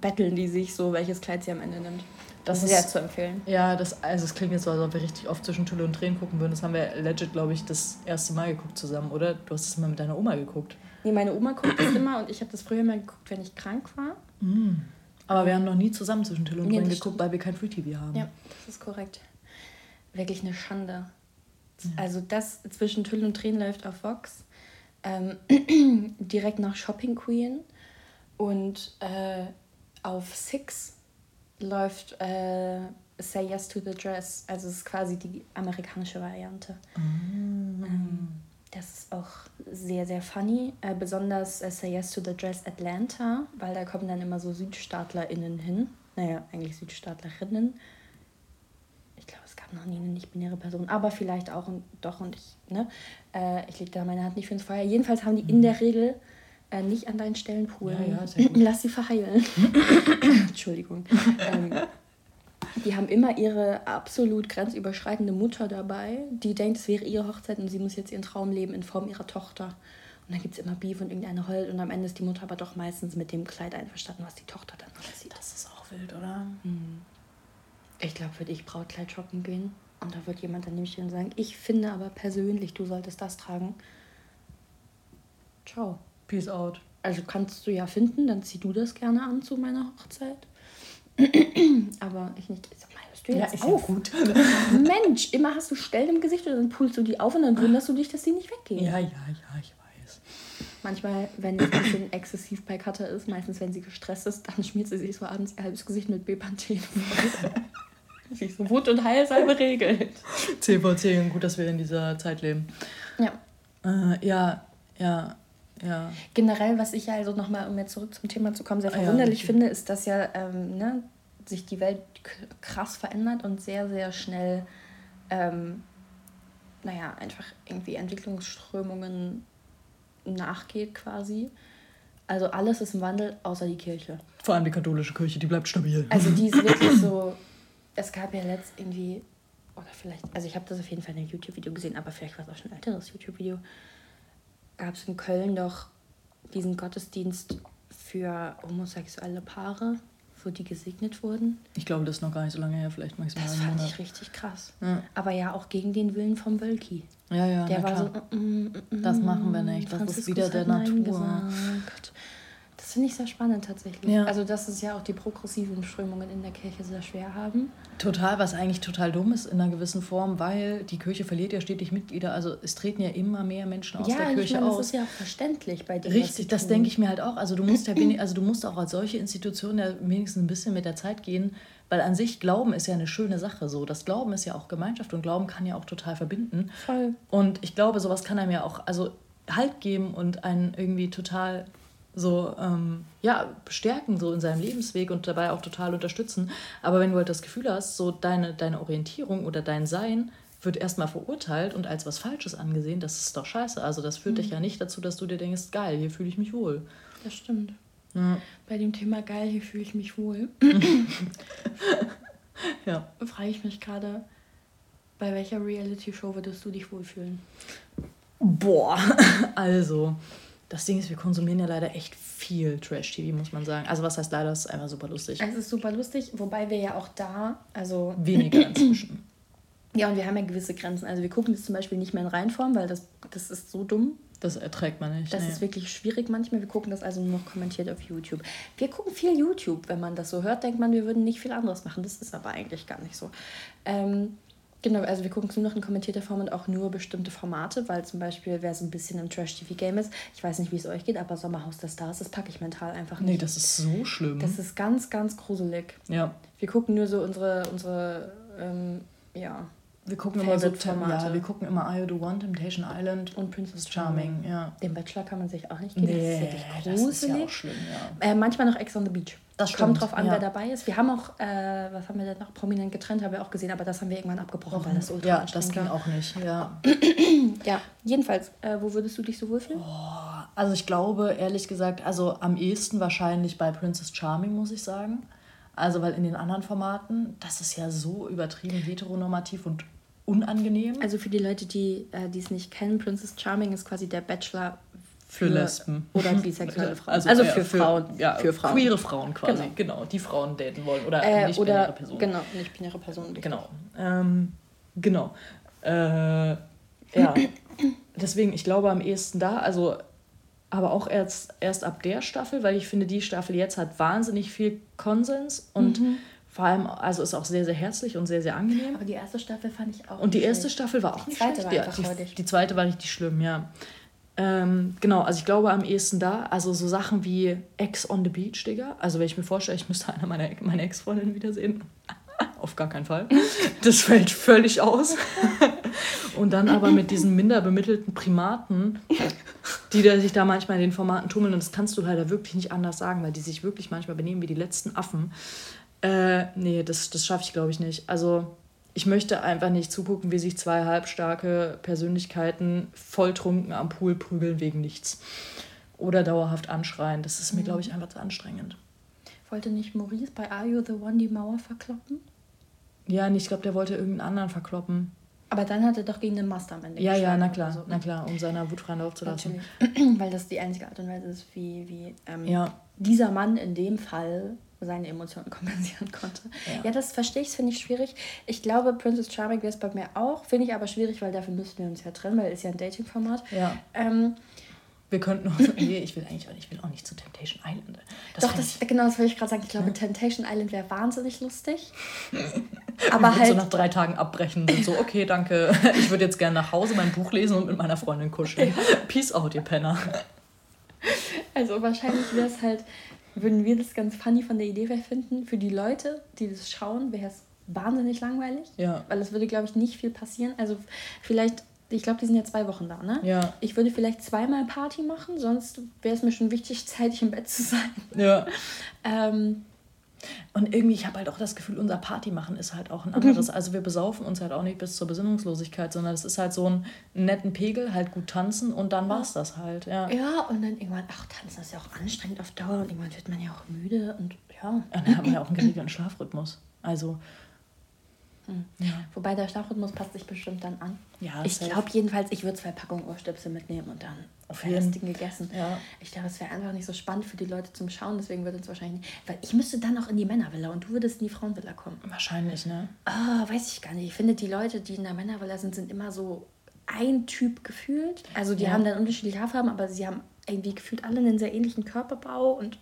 Speaker 2: betteln die sich so, welches Kleid sie am Ende nimmt. Das ist sehr zu empfehlen.
Speaker 1: Ja, das, also es klingt jetzt so, als ob wir richtig oft zwischen Tülle und Tränen gucken würden. Das haben wir legit, glaube ich, das erste Mal geguckt zusammen, oder? Du hast es mal mit deiner Oma geguckt.
Speaker 2: Nee, meine Oma guckt das immer und ich habe das früher mal geguckt, wenn ich krank war.
Speaker 1: Mm. Aber wir haben noch nie zusammen zwischen Tülle und Tränen geguckt, weil wir kein Free TV haben.
Speaker 2: Ja, das ist korrekt. Wirklich eine Schande. Ja. Also das zwischen Tülle und Tränen läuft auf Vox. Ähm, direkt nach Shopping Queen und äh, auf Six läuft äh, Say Yes to the Dress. Also es ist quasi die amerikanische Variante. Mm. Ähm, das ist auch sehr, sehr funny. Äh, besonders äh, Say Yes to the Dress Atlanta, weil da kommen dann immer so SüdstaatlerInnen hin. Naja, eigentlich SüdstaatlerInnen. Ich glaube, es gab noch nie eine nicht-binäre Person, aber vielleicht auch und doch und ich, ne? Äh, ich lege da meine Hand nicht für ins Feuer. Jedenfalls haben die in der Regel äh, nicht an deinen Stellen poolen. Ja, ja, Lass sie verheilen. Entschuldigung. ähm, die haben immer ihre absolut grenzüberschreitende Mutter dabei, die denkt, es wäre ihre Hochzeit und sie muss jetzt ihren Traum leben in Form ihrer Tochter. Und dann gibt es immer Beef und irgendeine heult und am Ende ist die Mutter aber doch meistens mit dem Kleid einverstanden, was die Tochter dann
Speaker 1: aussieht. Das ist auch wild, oder?
Speaker 2: Mhm. Ich glaube, würde ich Brautkleid shoppen gehen und da wird jemand dann nämlich stehen und sagen, ich finde aber persönlich, du solltest das tragen. Ciao.
Speaker 1: Peace out.
Speaker 2: Also kannst du ja finden, dann zieh du das gerne an zu meiner Hochzeit. Aber ich nicht. Sag mal, hörst du jetzt ja, ist auf? Ja gut. Mensch, immer hast du Stellen im Gesicht und dann pulst du die auf und dann wunderst du dich, dass die nicht weggehen.
Speaker 1: Ja, ja, ja, ich weiß.
Speaker 2: Manchmal, wenn es ein bisschen exzessiv bei Katha ist, meistens wenn sie gestresst ist, dann schmiert sie sich so abends ihr halbes Gesicht mit Bepanthen. sich so Wut und Heilsalbe regelt.
Speaker 1: 10 vor 10, gut, dass wir in dieser Zeit leben. Ja. Äh, ja, ja. Ja.
Speaker 2: Generell, was ich ja also nochmal, um jetzt zurück zum Thema zu kommen, sehr verwunderlich ja, finde, ist, dass ja ähm, ne, sich die Welt krass verändert und sehr, sehr schnell, ähm, naja, einfach irgendwie Entwicklungsströmungen nachgeht quasi. Also alles ist im Wandel, außer die Kirche.
Speaker 1: Vor allem die katholische Kirche, die bleibt stabil.
Speaker 2: Also die ist wirklich so. Es gab ja letzt irgendwie, oder vielleicht, also ich habe das auf jeden Fall in einem YouTube-Video gesehen, aber vielleicht war es auch schon ein älteres YouTube-Video. Gab es in Köln doch diesen Gottesdienst für homosexuelle Paare wo die gesegnet wurden.
Speaker 1: Ich glaube, das ist noch gar nicht so lange her, vielleicht maximal
Speaker 2: Das fand ich richtig krass. Ja. Aber ja, auch gegen den Willen vom Wölki. Ja, ja, Der war klar. so, mm, mm, mm, das machen wir nicht. Das ist wieder der Natur. Gesagt. Das finde ich sehr spannend tatsächlich. Ja. Also, dass es ja auch die progressiven Strömungen in der Kirche sehr schwer haben.
Speaker 1: Total, was eigentlich total dumm ist in einer gewissen Form, weil die Kirche verliert ja stetig Mitglieder. Also es treten ja immer mehr Menschen aus ja, der Kirche ich meine, aus. Das ist ja auch verständlich bei dir. Richtig, das denke ich mir halt auch. Also du musst ja wenig, also du musst auch als solche Institution ja wenigstens ein bisschen mit der Zeit gehen, weil an sich Glauben ist ja eine schöne Sache. So, das Glauben ist ja auch Gemeinschaft und Glauben kann ja auch total verbinden. Voll. Und ich glaube, sowas kann einem ja auch also Halt geben und einen irgendwie total so ähm, ja, bestärken so in seinem Lebensweg und dabei auch total unterstützen. Aber wenn du halt das Gefühl hast, so deine, deine Orientierung oder dein Sein wird erstmal verurteilt und als was Falsches angesehen, das ist doch scheiße. Also das führt mhm. dich ja nicht dazu, dass du dir denkst, geil, hier fühle ich mich wohl.
Speaker 2: Das stimmt. Ja. Bei dem Thema geil, hier fühle ich mich wohl. ja. Frage ich mich gerade, bei welcher Reality-Show würdest du dich wohlfühlen?
Speaker 1: Boah, also das Ding ist, wir konsumieren ja leider echt viel Trash-TV, muss man sagen. Also was heißt leider, es ist einfach super lustig.
Speaker 2: Es ist super lustig, wobei wir ja auch da, also... Weniger inzwischen. Ja, und wir haben ja gewisse Grenzen. Also wir gucken das zum Beispiel nicht mehr in Reinform, weil das, das ist so dumm.
Speaker 1: Das erträgt man nicht.
Speaker 2: Das nee. ist wirklich schwierig manchmal. Wir gucken das also nur noch kommentiert auf YouTube. Wir gucken viel YouTube. Wenn man das so hört, denkt man, wir würden nicht viel anderes machen. Das ist aber eigentlich gar nicht so. Ähm, Genau, also wir gucken es nur noch in kommentierter Form und auch nur bestimmte Formate, weil zum Beispiel, wer so ein bisschen im Trash-TV-Game ist, ich weiß nicht, wie es euch geht, aber Sommerhaus der Stars, das packe ich mental einfach nicht.
Speaker 1: Nee, das ist so schlimm.
Speaker 2: Das ist ganz, ganz gruselig. Ja. Wir gucken nur so unsere, unsere ähm, ja,
Speaker 1: wir gucken immer so Ja, wir gucken immer I Do One, Temptation Island und Princess
Speaker 2: Charming. Ja. Den Bachelor kann man sich auch nicht geben. Nee, das ist. Das ist ja auch schlimm, ja. Äh, manchmal noch Ex on the Beach. Das stimmt, Kommt drauf an, ja. wer dabei ist. Wir haben auch, äh, was haben wir denn noch? Prominent getrennt haben wir auch gesehen, aber das haben wir irgendwann abgebrochen, weil das ultra
Speaker 1: Ja, das ging war. auch nicht, ja.
Speaker 2: ja, jedenfalls, äh, wo würdest du dich so wohlfühlen?
Speaker 1: Oh, also ich glaube, ehrlich gesagt, also am ehesten wahrscheinlich bei Princess Charming, muss ich sagen. Also, weil in den anderen Formaten, das ist ja so übertrieben heteronormativ und unangenehm.
Speaker 2: Also für die Leute, die äh, es nicht kennen, Princess Charming ist quasi der Bachelor für, für Lesben. Oder bisexuelle
Speaker 1: Frauen. Also, also für, für, Frauen. Ja, für Frauen. Queere Frauen quasi, genau. genau die Frauen daten wollen. Oder äh, nicht-binäre Personen. Genau, nicht-binäre Personen. Genau. Ähm, genau. Äh, ja. Deswegen, ich glaube am ehesten da, also aber auch erst, erst ab der Staffel, weil ich finde, die Staffel jetzt hat wahnsinnig viel Konsens und mhm. Vor allem, also ist auch sehr, sehr herzlich und sehr, sehr angenehm.
Speaker 2: Aber die erste Staffel fand ich auch.
Speaker 1: Und die erste Staffel war auch die nicht zweite schlecht. War die, die, die zweite war richtig schlimm, ja. Ähm, genau, also ich glaube am ehesten da, also so Sachen wie Ex on the Beach, Digga. Also wenn ich mir vorstelle, ich müsste einer meiner, meiner Ex-Freundinnen wiedersehen. Auf gar keinen Fall. Das fällt völlig aus. Und dann aber mit diesen minder bemittelten Primaten, die da sich da manchmal in den Formaten tummeln. Und das kannst du halt wirklich nicht anders sagen, weil die sich wirklich manchmal benehmen wie die letzten Affen. Äh, nee, das, das schaffe ich, glaube ich, nicht. Also, ich möchte einfach nicht zugucken, wie sich zwei halbstarke Persönlichkeiten volltrunken am Pool prügeln wegen nichts. Oder dauerhaft anschreien. Das ist mir, glaube ich, mhm. einfach zu anstrengend.
Speaker 2: Wollte nicht Maurice bei Are You the One die Mauer verkloppen?
Speaker 1: Ja, nee, ich glaube, der wollte irgendeinen anderen verkloppen.
Speaker 2: Aber dann hat er doch gegen den Master am Ende
Speaker 1: Ja, ja, na klar, so. na klar, um seiner Wut freien Lauf zu lassen.
Speaker 2: Weil das die einzige Art und Weise ist, wie, wie ähm, ja. dieser Mann in dem Fall seine Emotionen kompensieren konnte. Ja, ja das verstehe ich, finde ich schwierig. Ich glaube, Princess Charming wäre es bei mir auch. Finde ich aber schwierig, weil dafür müssten wir uns ja trennen, weil es ja ein Dating-Format. Ja. Ähm,
Speaker 1: wir könnten auch, nee, ich will eigentlich auch, ich will auch nicht zu Temptation Island.
Speaker 2: Das Doch, das, genau, das wollte ich gerade sagen. Ich glaube, ja. Temptation Island wäre wahnsinnig lustig.
Speaker 1: aber halt. so nach drei Tagen abbrechen und so, okay, danke. Ich würde jetzt gerne nach Hause mein Buch lesen und mit meiner Freundin kuscheln. Ja. Peace out, ihr Penner.
Speaker 2: Also wahrscheinlich wäre es halt würden wir das ganz funny von der Idee finden. Für die Leute, die das schauen, wäre es wahnsinnig langweilig. Ja. Weil es würde, glaube ich, nicht viel passieren. Also vielleicht, ich glaube, die sind ja zwei Wochen da, ne? Ja. Ich würde vielleicht zweimal Party machen, sonst wäre es mir schon wichtig, zeitig im Bett zu sein. Ja. ähm,
Speaker 1: Und irgendwie, ich habe halt auch das Gefühl, unser Party machen ist halt auch ein anderes. Also wir besaufen uns halt auch nicht bis zur Besinnungslosigkeit, sondern es ist halt so ein netten Pegel, halt gut tanzen und dann war es das halt. Ja.
Speaker 2: ja, und dann irgendwann, ach, tanzen ist ja auch anstrengend auf Dauer und irgendwann wird man ja auch müde und ja. Und
Speaker 1: dann haben wir ja auch einen geregelten Schlafrhythmus. Also
Speaker 2: hm. Ja. Wobei der Schlafrhythmus passt sich bestimmt dann an. Ja, ich glaube jedenfalls, ich würde zwei Packungen Ohrstöpsel mitnehmen und dann auf jeden Ding gegessen. Ja. Ich glaube, es wäre einfach nicht so spannend für die Leute zum Schauen, deswegen würde es wahrscheinlich nicht. Weil ich müsste dann auch in die Männervilla und du würdest in die Frauenvilla kommen.
Speaker 1: Wahrscheinlich, ne?
Speaker 2: Ah, oh, weiß ich gar nicht. Ich finde, die Leute, die in der Männervilla sind, sind immer so ein Typ gefühlt. Also die ja. haben dann unterschiedliche Haarfarben, aber sie haben irgendwie gefühlt alle einen sehr ähnlichen Körperbau und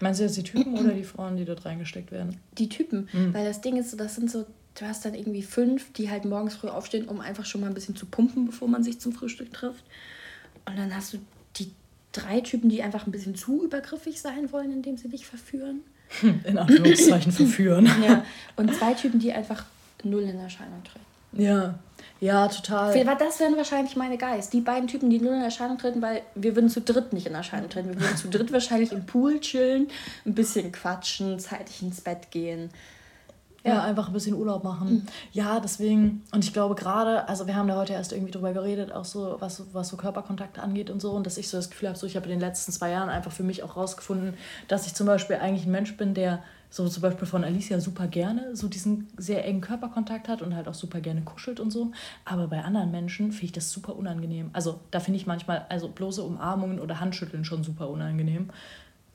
Speaker 1: Meinst du jetzt die Typen oder die Frauen, die dort reingesteckt werden?
Speaker 2: Die Typen, mhm. weil das Ding ist, das sind so, du hast dann irgendwie fünf, die halt morgens früh aufstehen, um einfach schon mal ein bisschen zu pumpen, bevor man sich zum Frühstück trifft. Und dann hast du die drei Typen, die einfach ein bisschen zu übergriffig sein wollen, indem sie dich verführen. Hm, in Anführungszeichen verführen. Ja. Und zwei Typen, die einfach null in Erscheinung treten.
Speaker 1: Ja, ja, total.
Speaker 2: Das wären wahrscheinlich meine Geist. Die beiden Typen, die nur in Erscheinung treten, weil wir würden zu dritt nicht in Erscheinung treten. Wir würden zu dritt wahrscheinlich im Pool chillen, ein bisschen quatschen, zeitig ins Bett gehen.
Speaker 1: Ja, ja einfach ein bisschen Urlaub machen. Mhm. Ja, deswegen, und ich glaube gerade, also wir haben da heute erst irgendwie drüber geredet, auch so, was, was so Körperkontakte angeht und so, und dass ich so das Gefühl habe, so ich habe in den letzten zwei Jahren einfach für mich auch rausgefunden, dass ich zum Beispiel eigentlich ein Mensch bin, der so zum Beispiel von Alicia super gerne so diesen sehr engen Körperkontakt hat und halt auch super gerne kuschelt und so. Aber bei anderen Menschen finde ich das super unangenehm. Also da finde ich manchmal, also bloße Umarmungen oder Handschütteln schon super unangenehm.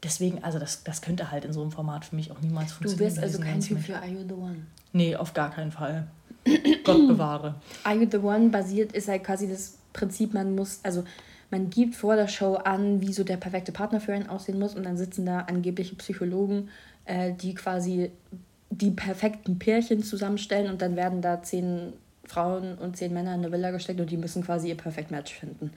Speaker 1: Deswegen, also das, das könnte halt in so einem Format für mich auch niemals funktionieren. Du wirst also kein Typ für Are You The One? Nee, auf gar keinen Fall. Gott bewahre.
Speaker 2: Are You The One basiert, ist halt quasi das Prinzip, man muss, also man gibt vor der Show an, wie so der perfekte Partner für einen aussehen muss und dann sitzen da angebliche Psychologen äh, die quasi die perfekten Pärchen zusammenstellen und dann werden da zehn Frauen und zehn Männer in eine Villa gesteckt und die müssen quasi ihr Perfect Match finden.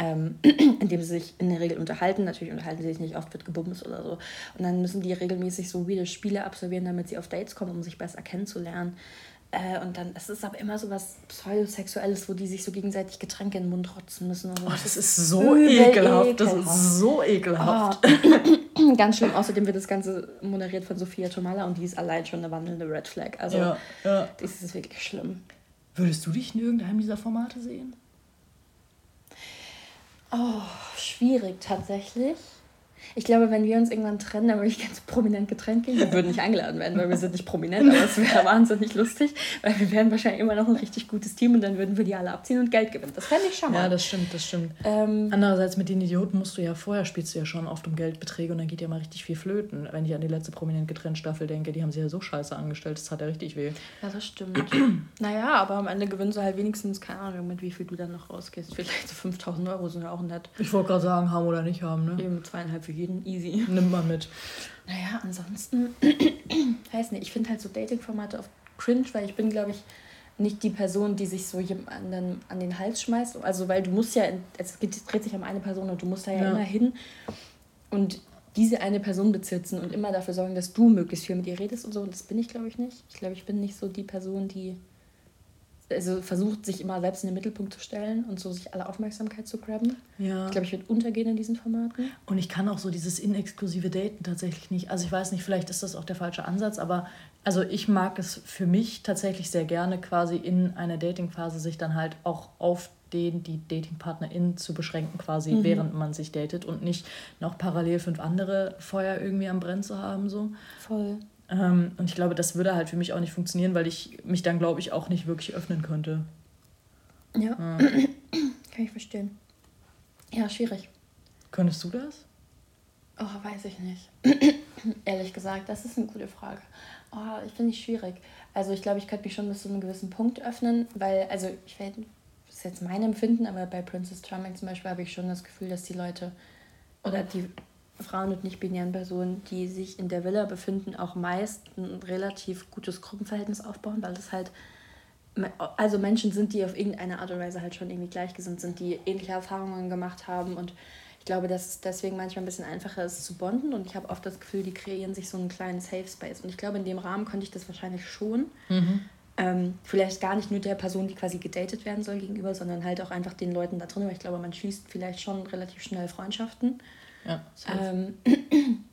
Speaker 2: Ähm, indem sie sich in der Regel unterhalten. Natürlich unterhalten sie sich nicht, oft wird gebumst oder so. Und dann müssen die regelmäßig so viele Spiele absolvieren, damit sie auf Dates kommen, um sich besser kennenzulernen. Äh, und dann, es ist aber immer so was Pseudosexuelles, wo die sich so gegenseitig Getränke in den Mund rotzen müssen. Und so. Oh, das, das ist so ekelhaft. ekelhaft. Das ist so ekelhaft. Oh. Ganz schlimm. Außerdem wird das Ganze moderiert von Sophia Tomala und die ist allein schon eine wandelnde Red Flag. Also, ja, ja. das ist wirklich schlimm.
Speaker 1: Würdest du dich in irgendeinem dieser Formate sehen?
Speaker 2: Oh, schwierig tatsächlich. Ich glaube, wenn wir uns irgendwann trennen, dann würde ich ganz prominent getrennt gehen. Wir würden nicht eingeladen werden, weil wir sind nicht prominent, aber es wäre wahnsinnig lustig, weil wir wären wahrscheinlich immer noch ein richtig gutes Team und dann würden wir die alle abziehen und Geld gewinnen. Das fände ich schon mal.
Speaker 1: Ja, das stimmt, das stimmt. Ähm, Andererseits mit den Idioten musst du ja vorher spielst du ja schon oft um Geldbeträge und dann geht ja mal richtig viel flöten. Wenn ich an die letzte prominent getrennt Staffel denke, die haben sie ja so scheiße angestellt, das hat ja richtig weh.
Speaker 2: Ja, das stimmt. naja, aber am Ende gewinnst du halt wenigstens, keine Ahnung, mit wie viel du dann noch rausgehst. Vielleicht so 5000 Euro sind ja auch nett.
Speaker 1: Ich wollte gerade sagen, haben oder nicht haben, ne?
Speaker 2: Eben zweieinhalb für jeden, easy.
Speaker 1: Nimmt man mit.
Speaker 2: Naja, ansonsten, weiß nicht, ich finde halt so Dating-Formate oft cringe, weil ich bin, glaube ich, nicht die Person, die sich so jemanden an den Hals schmeißt. Also, weil du musst ja, es dreht sich um eine Person und du musst da ja, ja. immer hin und diese eine Person besitzen und immer dafür sorgen, dass du möglichst viel mit ihr redest und so. Und das bin ich, glaube ich, nicht. Ich glaube, ich bin nicht so die Person, die also versucht, sich immer selbst in den Mittelpunkt zu stellen und so sich alle Aufmerksamkeit zu grabben. Ja. Ich glaube, ich würde untergehen in diesen Formaten.
Speaker 1: Und ich kann auch so dieses inexklusive Daten tatsächlich nicht. Also ich weiß nicht, vielleicht ist das auch der falsche Ansatz, aber also ich mag es für mich tatsächlich sehr gerne, quasi in einer Datingphase sich dann halt auch auf den, die DatingpartnerInnen zu beschränken, quasi, mhm. während man sich datet und nicht noch parallel fünf andere Feuer irgendwie am Brennen zu haben. So. Voll. Ähm, und ich glaube, das würde halt für mich auch nicht funktionieren, weil ich mich dann, glaube ich, auch nicht wirklich öffnen könnte.
Speaker 2: Ja. ja. Kann ich verstehen. Ja, schwierig.
Speaker 1: Könntest du das?
Speaker 2: Oh, weiß ich nicht. Ehrlich gesagt, das ist eine gute Frage. Oh, ich finde es schwierig. Also ich glaube, ich könnte mich schon bis zu einem gewissen Punkt öffnen, weil, also ich weiß, das ist jetzt mein Empfinden, aber bei Princess Charming zum Beispiel habe ich schon das Gefühl, dass die Leute oder die Frauen und nicht-binären Personen, die sich in der Villa befinden, auch meist ein relativ gutes Gruppenverhältnis aufbauen, weil das halt also Menschen sind, die auf irgendeine Art und Weise halt schon irgendwie gleichgesinnt sind, die ähnliche Erfahrungen gemacht haben und ich glaube, dass es deswegen manchmal ein bisschen einfacher ist zu bonden und ich habe oft das Gefühl, die kreieren sich so einen kleinen Safe Space und ich glaube, in dem Rahmen könnte ich das wahrscheinlich schon. Mhm. Ähm, vielleicht gar nicht nur der Person, die quasi gedatet werden soll gegenüber, sondern halt auch einfach den Leuten da drin, weil ich glaube, man schließt vielleicht schon relativ schnell Freundschaften. Ja, ähm,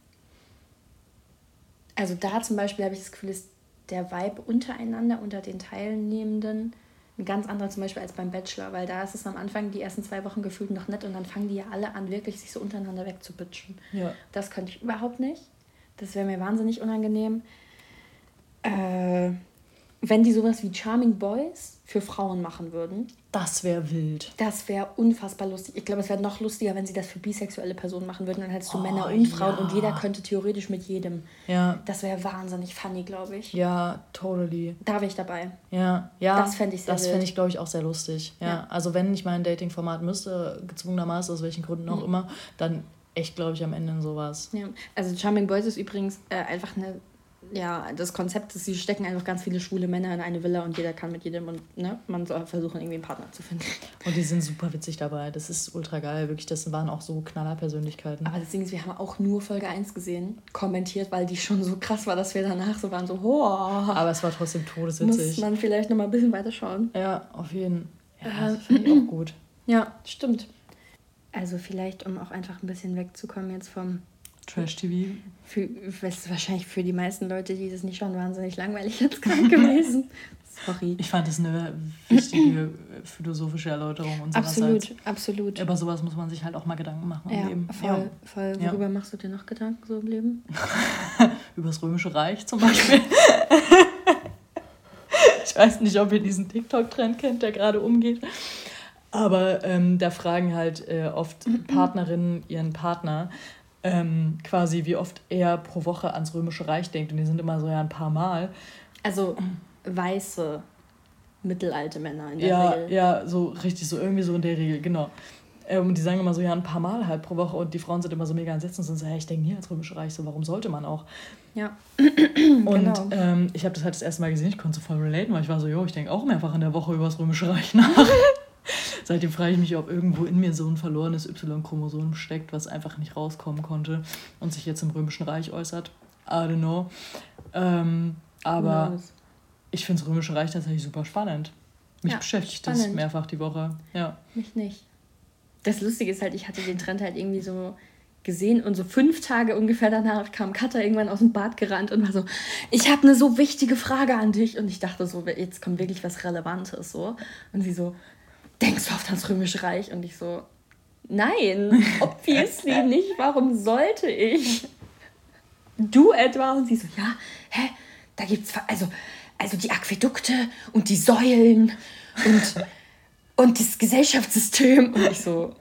Speaker 2: Also da zum Beispiel habe ich das Gefühl, ist der Vibe untereinander, unter den Teilnehmenden, ein ganz anderer zum Beispiel als beim Bachelor, weil da ist es am Anfang die ersten zwei Wochen gefühlt noch nett und dann fangen die ja alle an, wirklich sich so untereinander wegzubitschen. Ja. Das könnte ich überhaupt nicht. Das wäre mir wahnsinnig unangenehm. Äh, wenn die sowas wie Charming Boys für Frauen machen würden.
Speaker 1: Das wäre wild.
Speaker 2: Das wäre unfassbar lustig. Ich glaube, es wäre noch lustiger, wenn sie das für bisexuelle Personen machen würden. Dann hättest du oh, Männer und Frauen ja. und jeder könnte theoretisch mit jedem. Ja. Das wäre wahnsinnig funny, glaube ich.
Speaker 1: Ja, totally.
Speaker 2: Da wäre ich dabei.
Speaker 1: Ja, ja. Das fände ich sehr Das fände ich, glaube ich, auch sehr lustig. Ja. ja. Also wenn ich mein Dating-Format müsste, gezwungenermaßen, aus welchen Gründen auch mhm. immer, dann echt, glaube ich, am Ende in sowas.
Speaker 2: Ja. Also Charming Boys ist übrigens äh, einfach eine ja, das Konzept ist, sie stecken einfach ganz viele schwule Männer in eine Villa und jeder kann mit jedem und ne, man soll versuchen, irgendwie einen Partner zu finden.
Speaker 1: Und die sind super witzig dabei. Das ist ultra geil. Wirklich, das waren auch so Knallerpersönlichkeiten.
Speaker 2: Aber das Ding ist, wir haben auch nur Folge 1 gesehen, kommentiert, weil die schon so krass war, dass wir danach so waren, so, oh.
Speaker 1: Aber es war trotzdem todeswitzig.
Speaker 2: Muss man vielleicht nochmal ein bisschen weiter schauen.
Speaker 1: Ja, auf jeden Fall. Ja, das finde ich auch
Speaker 2: gut. Ja, stimmt. Also vielleicht, um auch einfach ein bisschen wegzukommen jetzt vom Trash-TV. Für, was wahrscheinlich für die meisten Leute, die das nicht schauen, wahnsinnig langweilig jetzt gerade gewesen.
Speaker 1: Sorry. Ich fand das eine wichtige philosophische Erläuterung unsererseits.
Speaker 2: Absolut, absolut.
Speaker 1: Über sowas muss man sich halt auch mal Gedanken machen
Speaker 2: im
Speaker 1: ja, Leben.
Speaker 2: Voll, ja. voll. Worüber ja. machst du dir noch Gedanken so im Leben?
Speaker 1: Über das Römische Reich zum Beispiel. ich weiß nicht, ob ihr diesen TikTok-Trend kennt, der gerade umgeht. Aber ähm, da fragen halt äh, oft Partnerinnen ihren Partner, ähm, quasi, wie oft er pro Woche ans Römische Reich denkt. Und die sind immer so ja ein paar Mal.
Speaker 2: Also weiße, mittelalte Männer in der
Speaker 1: ja, Regel. Ja, so richtig, so irgendwie so in der Regel, genau. Ähm, und die sagen immer so, ja, ein paar Mal halt pro Woche. Und die Frauen sind immer so mega entsetzt und sind so, hey, ich denke nie ans Römische Reich, so warum sollte man auch? Ja. und genau. ähm, ich habe das halt das erste Mal gesehen, ich konnte so voll relaten, weil ich war so, jo, ich denke auch mehrfach in der Woche über das Römische Reich nach. Seitdem frage ich mich, ob irgendwo in mir so ein verlorenes Y-Chromosom steckt, was einfach nicht rauskommen konnte und sich jetzt im Römischen Reich äußert. I don't know. Ähm, aber nice. ich finde das Römische Reich tatsächlich super spannend. Mich ja, beschäftigt spannend. das mehrfach die Woche. Ja.
Speaker 2: Mich nicht. Das Lustige ist halt, ich hatte den Trend halt irgendwie so gesehen und so fünf Tage ungefähr danach kam Katha irgendwann aus dem Bad gerannt und war so, ich habe eine so wichtige Frage an dich und ich dachte so, jetzt kommt wirklich was Relevantes so und sie so, denkst du auf das Römische Reich? Und ich so, nein, obviously nicht. Warum sollte ich? Du etwa? Und sie so, ja, hä? Da gibt's also, also die Aquädukte und die Säulen und, und das Gesellschaftssystem. Und ich so,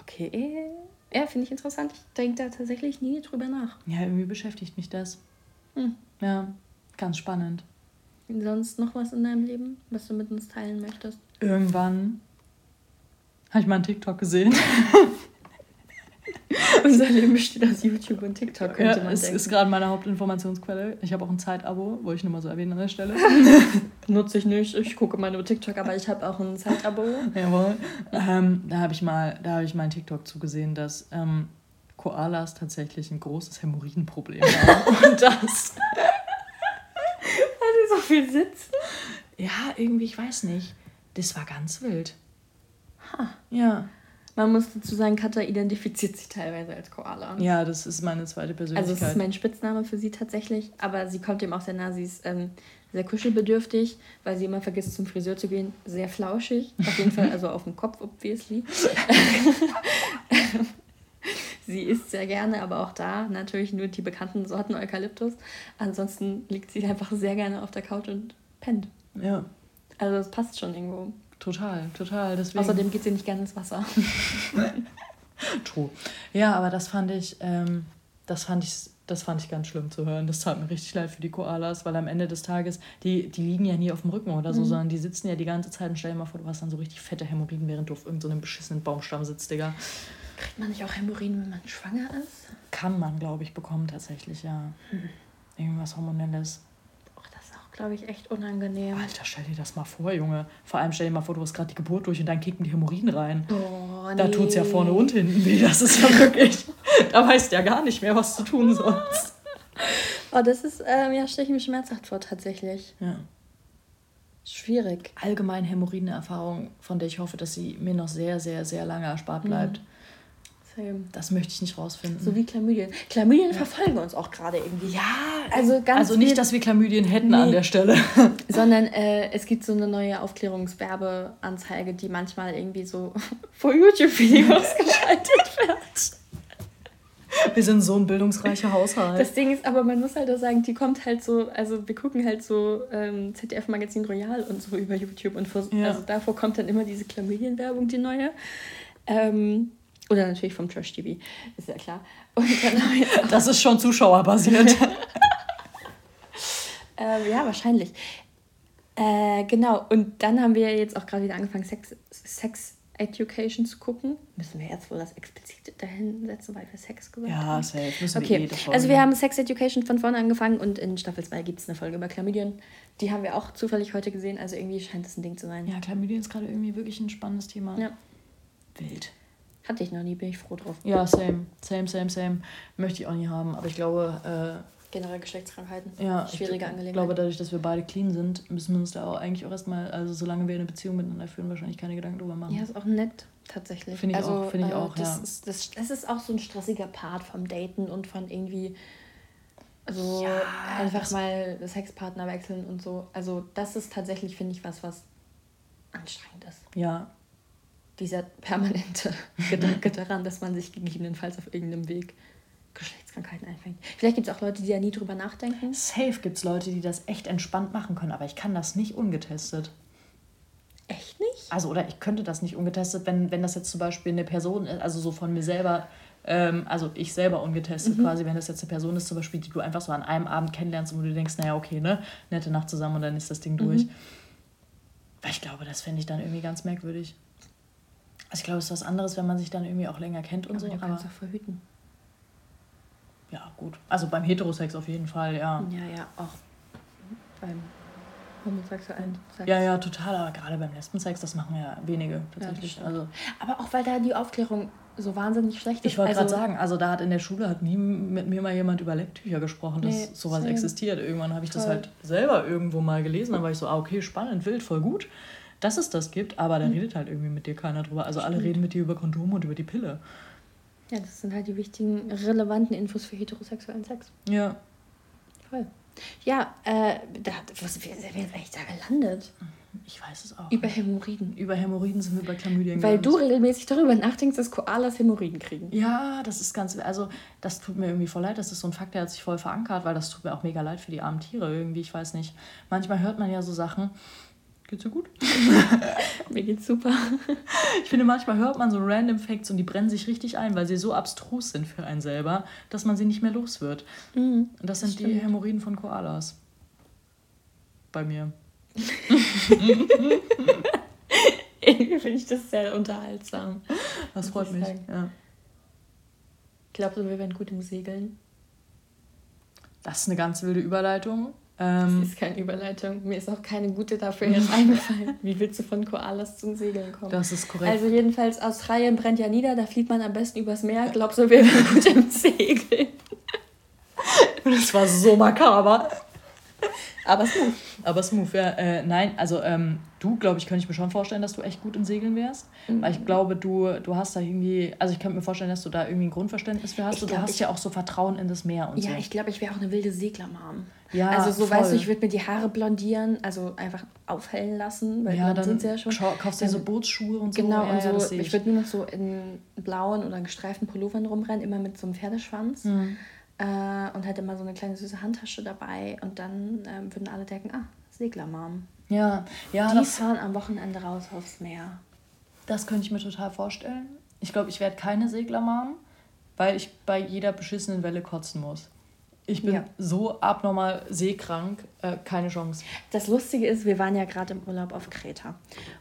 Speaker 2: okay, ja, finde ich interessant. Ich denke da tatsächlich nie drüber nach.
Speaker 1: Ja, irgendwie beschäftigt mich das. Hm. Ja, ganz spannend.
Speaker 2: Sonst noch was in deinem Leben, was du mit uns teilen möchtest?
Speaker 1: Irgendwann habe ich mal einen TikTok gesehen.
Speaker 2: Unser Leben besteht aus YouTube und TikTok,
Speaker 1: könnte ja, man es denken. ist gerade meine Hauptinformationsquelle. Ich habe auch ein Zeitabo, wollte ich nur mal so erwähnen an der Stelle.
Speaker 2: Nutze ich nicht, ich gucke meine TikTok, aber ich habe auch ein Zeitabo.
Speaker 1: Jawohl. Ähm, da habe ich, mal, hab ich mal einen TikTok zugesehen, dass ähm, Koalas tatsächlich ein großes Hämorrhoidenproblem haben. und das...
Speaker 2: Weil sie so viel sitzen?
Speaker 1: Ja, irgendwie, ich weiß nicht. Das war ganz wild.
Speaker 2: Ha. Ja. Man muss dazu sagen, Katha identifiziert sich teilweise als Koala.
Speaker 1: Ja, das ist meine zweite Persönlichkeit.
Speaker 2: Also, das ist mein Spitzname für sie tatsächlich. Aber sie kommt ihm auch sehr nah. Sie ist ähm, sehr kuschelbedürftig, weil sie immer vergisst, zum Friseur zu gehen. Sehr flauschig. Auf jeden Fall, also auf dem Kopf, obviously. sie isst sehr gerne, aber auch da natürlich nur die bekannten Sorten Eukalyptus. Ansonsten liegt sie einfach sehr gerne auf der Couch und pennt. Ja. Also das passt schon irgendwo.
Speaker 1: Total, total.
Speaker 2: Deswegen... Außerdem geht sie nicht gerne ins Wasser.
Speaker 1: True. Ja, aber das fand ich, ähm, das fand ich, das fand ich ganz schlimm zu hören. Das tat mir richtig leid für die Koalas, weil am Ende des Tages, die, die liegen ja nie auf dem Rücken oder so, mhm. sondern die sitzen ja die ganze Zeit und stell dir mal vor, du hast dann so richtig fette Hämorrhoiden, während du auf irgendeinem so beschissenen Baumstamm sitzt, Digga.
Speaker 2: Kriegt man nicht auch Hämorrhoiden, wenn man schwanger ist?
Speaker 1: Kann man, glaube ich, bekommen tatsächlich, ja. Mhm. Irgendwas Hormonelles
Speaker 2: glaube ich, echt unangenehm.
Speaker 1: Alter, stell dir das mal vor, Junge. Vor allem stell dir mal vor, du hast gerade die Geburt durch und dann kicken die Hämorrhoiden rein. Oh, nee. Da tut es ja vorne und hinten weh. Das ist ja wirklich. da weißt du ja gar nicht mehr, was du tun sollst.
Speaker 2: Oh, das ist, ähm, ja, stelle ich mir schmerzhaft vor, tatsächlich. Ja. Schwierig.
Speaker 1: Allgemein Hämorrhoidenerfahrung, von der ich hoffe, dass sie mir noch sehr, sehr, sehr lange erspart bleibt. Mhm. Same. Das möchte ich nicht rausfinden.
Speaker 2: So wie Chlamydien. Chlamydien ja. verfolgen uns auch gerade irgendwie. Ja,
Speaker 1: also ganz Also nicht, dass wir Chlamydien hätten nee. an der Stelle.
Speaker 2: Sondern äh, es gibt so eine neue Aufklärungswerbeanzeige, die manchmal irgendwie so vor YouTube-Videos geschaltet wird.
Speaker 1: Wir sind so ein bildungsreicher Haushalt.
Speaker 2: Das Ding ist aber, man muss halt auch sagen, die kommt halt so, also wir gucken halt so ähm, ZDF-Magazin Royal und so über YouTube und vor, ja. also davor kommt dann immer diese Chlamydien-Werbung, die neue. Ähm, oder natürlich vom Trash TV, ist ja klar.
Speaker 1: das ist schon zuschauerbasiert.
Speaker 2: ähm, ja, wahrscheinlich. Äh, genau, und dann haben wir jetzt auch gerade wieder angefangen, Sex, Sex Education zu gucken. Müssen wir jetzt wohl das explizit dahin setzen, weil wir Sex gesagt haben? Ja, safe. Müssen okay. wir Also wir haben Sex Education von vorne angefangen und in Staffel 2 gibt es eine Folge über Chlamydien. Die haben wir auch zufällig heute gesehen, also irgendwie scheint das ein Ding zu sein.
Speaker 1: Ja, Chlamydien ist gerade irgendwie wirklich ein spannendes Thema. Ja.
Speaker 2: Wild. Hatte ich noch nie, bin ich froh drauf.
Speaker 1: Ja, same. Same, same, same. Möchte ich auch nie haben. Aber ich glaube. Äh,
Speaker 2: Generell Geschlechtskrankheiten. Ja,
Speaker 1: schwierige Angelegenheit. Ich glaube, dadurch, dass wir beide clean sind, müssen wir uns da auch eigentlich auch erstmal, also solange wir eine Beziehung miteinander führen, wahrscheinlich keine Gedanken drüber machen.
Speaker 2: Ja, ist auch nett, tatsächlich. Finde ich also, auch, finde ich äh, auch, das ja. Ist, das, das ist auch so ein stressiger Part vom Daten und von irgendwie. Also ja, einfach mal Sexpartner wechseln und so. Also das ist tatsächlich, finde ich, was, was anstrengend ist. Ja, dieser permanente Gedanke daran, dass man sich gegebenenfalls auf irgendeinem Weg Geschlechtskrankheiten einfängt. Vielleicht gibt es auch Leute, die da nie drüber nachdenken.
Speaker 1: Safe gibt es Leute, die das echt entspannt machen können, aber ich kann das nicht ungetestet.
Speaker 2: Echt nicht?
Speaker 1: Also, oder ich könnte das nicht ungetestet, wenn, wenn das jetzt zum Beispiel eine Person ist, also so von mir selber, ähm, also ich selber ungetestet mhm. quasi, wenn das jetzt eine Person ist, zum Beispiel, die du einfach so an einem Abend kennenlernst und wo du denkst, naja, okay, ne, nette Nacht zusammen und dann ist das Ding mhm. durch. Weil ich glaube, das fände ich dann irgendwie ganz merkwürdig. Also ich glaube, es ist was anderes, wenn man sich dann irgendwie auch länger kennt und aber so. Du kannst aber verhüten. Ja, gut. Also beim Heterosex auf jeden Fall, ja.
Speaker 2: Ja, ja, auch beim homosexuellen
Speaker 1: Sex. Ja, ja, total. Aber gerade beim Lesbensex, das machen ja wenige tatsächlich. Ja, also,
Speaker 2: aber auch weil da die Aufklärung so wahnsinnig schlecht
Speaker 1: ist. Ich wollte also, gerade sagen, also da hat in der Schule hat nie mit mir mal jemand über Lecktücher gesprochen, dass nee, sowas same. existiert. Irgendwann habe ich Voll. das halt selber irgendwo mal gelesen, dann war ich so, ah, okay, spannend, wild, voll gut dass es das gibt, aber da mhm. redet halt irgendwie mit dir keiner drüber. Also alle reden mit dir über Kondome und über die Pille.
Speaker 2: Ja, das sind halt die wichtigen, relevanten Infos für heterosexuellen Sex. Ja. Voll. Ja, äh, da, was, wer ist eigentlich da gelandet?
Speaker 1: Ich weiß es auch.
Speaker 2: Über Hämorrhoiden.
Speaker 1: Über Hämorrhoiden sind wir bei Chlamydien
Speaker 2: Weil du regelmäßig darüber nachdenkst, dass Koalas Hämorrhoiden kriegen.
Speaker 1: Ja, das ist ganz. Also, das tut mir irgendwie voll leid. Das ist so ein Fakt, der hat sich voll verankert, weil das tut mir auch mega leid für die armen Tiere irgendwie. Ich weiß nicht. Manchmal hört man ja so Sachen Geht's dir gut?
Speaker 2: Mir geht's super.
Speaker 1: Ich finde, manchmal hört man so random Facts und die brennen sich richtig ein, weil sie so abstrus sind für einen selber, dass man sie nicht mehr los wird. Mhm, das, das sind stimmt. die Hämorrhoiden von Koalas. Bei mir.
Speaker 2: Irgendwie finde ich das sehr unterhaltsam.
Speaker 1: Das freut mich. Ja.
Speaker 2: Glaubst du, wir werden gut im Segeln?
Speaker 1: Das ist eine ganz wilde Überleitung.
Speaker 2: Ähm, das ist keine Überleitung. Mir ist auch keine gute dafür jetzt eingefallen. Wie willst du von Koalas zum Segeln kommen? Das ist korrekt. Also jedenfalls Australien brennt ja nieder, da fliegt man am besten übers Meer. Glaubst du, wir wären gut im Segeln?
Speaker 1: Das war so makaber. Aber smooth. Aber smooth, ja. Äh, nein, also ähm, du, glaube ich, könnte ich mir schon vorstellen, dass du echt gut im Segeln wärst. Mhm. Weil ich glaube, du, du hast da irgendwie, also ich könnte mir vorstellen, dass du da irgendwie ein Grundverständnis für hast. Ich und glaub, du hast ja auch so Vertrauen in das Meer und
Speaker 2: ja, so. Ja, ich glaube, ich wäre auch eine wilde Seglermam. Ja, also so voll. weißt du, ich würde mir die Haare blondieren, also einfach aufhellen lassen, weil ja, dann sind sie ja schon. Kaufst dir so also Bootsschuhe und so. Genau, ja, und so, ich, ich würde nur noch so in blauen oder gestreiften Pullovern rumrennen, immer mit so einem Pferdeschwanz. Mhm. Äh, und halt immer so eine kleine süße Handtasche dabei und dann ähm, würden alle denken, ah, Seglermam. Ja, ja. Die fahren am Wochenende raus aufs Meer.
Speaker 1: Das könnte ich mir total vorstellen. Ich glaube, ich werde keine Seglermam, weil ich bei jeder beschissenen Welle kotzen muss. Ich bin ja. so abnormal seekrank, äh, keine Chance.
Speaker 2: Das Lustige ist, wir waren ja gerade im Urlaub auf Kreta.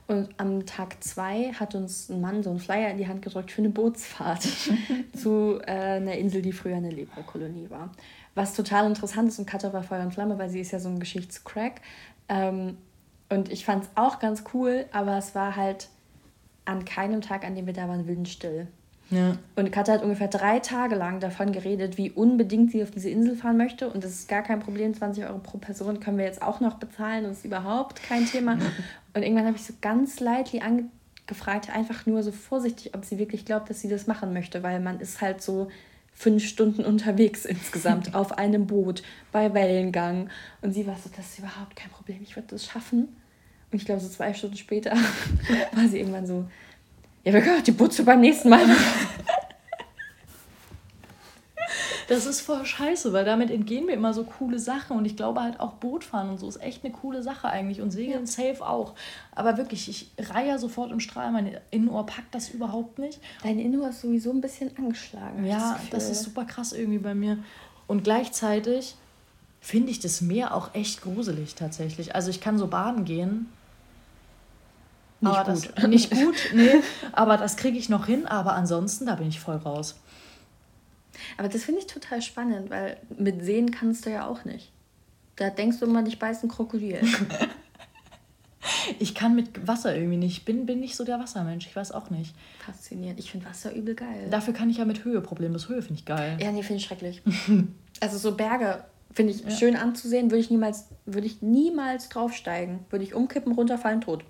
Speaker 2: Und am Tag zwei hat uns ein Mann so einen Flyer in die Hand gedrückt für eine Bootsfahrt zu äh, einer Insel, die früher eine Leprakolonie war. Was total interessant ist und Katja war Feuer und Flamme, weil sie ist ja so ein Geschichtscrack. Ähm, und ich fand es auch ganz cool, aber es war halt an keinem Tag, an dem wir da waren, windstill. Ja. Und Katja hat ungefähr drei Tage lang davon geredet, wie unbedingt sie auf diese Insel fahren möchte. Und das ist gar kein Problem, 20 Euro pro Person können wir jetzt auch noch bezahlen, das ist überhaupt kein Thema. Und irgendwann habe ich so ganz leidlich gefragt, einfach nur so vorsichtig, ob sie wirklich glaubt, dass sie das machen möchte, weil man ist halt so fünf Stunden unterwegs insgesamt auf einem Boot bei Wellengang. Und sie war so, das ist überhaupt kein Problem, ich würde das schaffen. Und ich glaube, so zwei Stunden später war sie irgendwann so, ja, wir können die Butze beim nächsten Mal.
Speaker 1: Das ist voll scheiße, weil damit entgehen mir immer so coole Sachen. Und ich glaube halt auch Bootfahren und so ist echt eine coole Sache eigentlich. Und Segeln ja. safe auch. Aber wirklich, ich reihe sofort im Strahl. Mein Innenohr packt das überhaupt nicht.
Speaker 2: Dein Innenohr ist sowieso ein bisschen angeschlagen.
Speaker 1: Ja, das, das ist super krass irgendwie bei mir. Und gleichzeitig finde ich das Meer auch echt gruselig tatsächlich. Also ich kann so baden gehen. Nicht aber gut. Das, nicht gut, nee. Aber das kriege ich noch hin. Aber ansonsten, da bin ich voll raus.
Speaker 2: Aber das finde ich total spannend, weil mit Sehen kannst du ja auch nicht. Da denkst du immer, dich beißt ein Krokodil.
Speaker 1: ich kann mit Wasser irgendwie nicht. Ich bin, bin nicht so der Wassermensch. Ich weiß auch nicht.
Speaker 2: Faszinierend. Ich finde Wasser übel geil.
Speaker 1: Dafür kann ich ja mit Höhe problemlos. Höhe finde ich geil.
Speaker 2: Ja, nee, finde ich schrecklich. also so Berge finde ich ja. schön anzusehen, würde ich niemals, würde ich niemals draufsteigen. Würde ich umkippen, runterfallen, tot.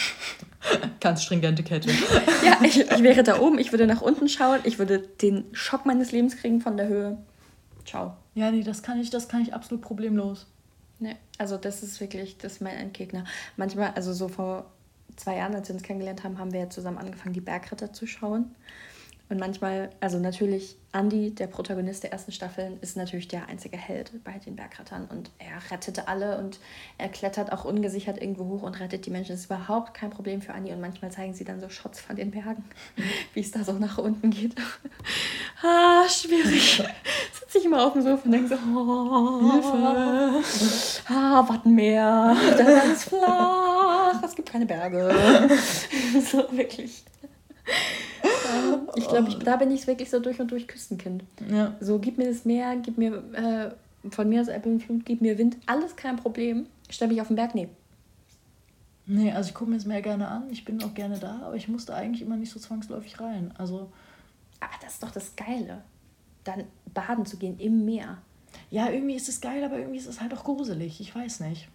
Speaker 1: Ganz stringente Kette.
Speaker 2: ja, ich, ich wäre da oben, ich würde nach unten schauen, ich würde den Schock meines Lebens kriegen von der Höhe. Ciao.
Speaker 1: Ja, nee, das kann ich, das kann ich absolut problemlos.
Speaker 2: Nee, also das ist wirklich, das ist mein Endgegner. Manchmal, also so vor zwei Jahren, als wir uns kennengelernt haben, haben wir ja zusammen angefangen, die Bergritter zu schauen. Und manchmal, also natürlich, Andy, der Protagonist der ersten Staffeln, ist natürlich der einzige Held bei den Bergrettern. Und er rettete alle und er klettert auch ungesichert irgendwo hoch und rettet die Menschen. Das ist überhaupt kein Problem für Andy. Und manchmal zeigen sie dann so Shots von den Bergen, wie es da so nach unten geht. ah, schwierig. Sitze ich immer auf dem Sofa und denke so, oh, Hilfe. Ah, Wattenmeer, das ist flach, es gibt keine Berge. so, wirklich. Ich glaube, da bin ich wirklich so durch und durch Küstenkind. Ja. So, gib mir das Meer, gib mir äh, von mir aus Ebbe und Flut, gib mir Wind, alles kein Problem. Stell mich auf den Berg, nee.
Speaker 1: Nee, also ich gucke mir das Meer gerne an, ich bin auch gerne da, aber ich musste eigentlich immer nicht so zwangsläufig rein. Also.
Speaker 2: Aber das ist doch das Geile. Dann baden zu gehen im Meer.
Speaker 1: Ja, irgendwie ist es geil, aber irgendwie ist es halt auch gruselig. Ich weiß nicht.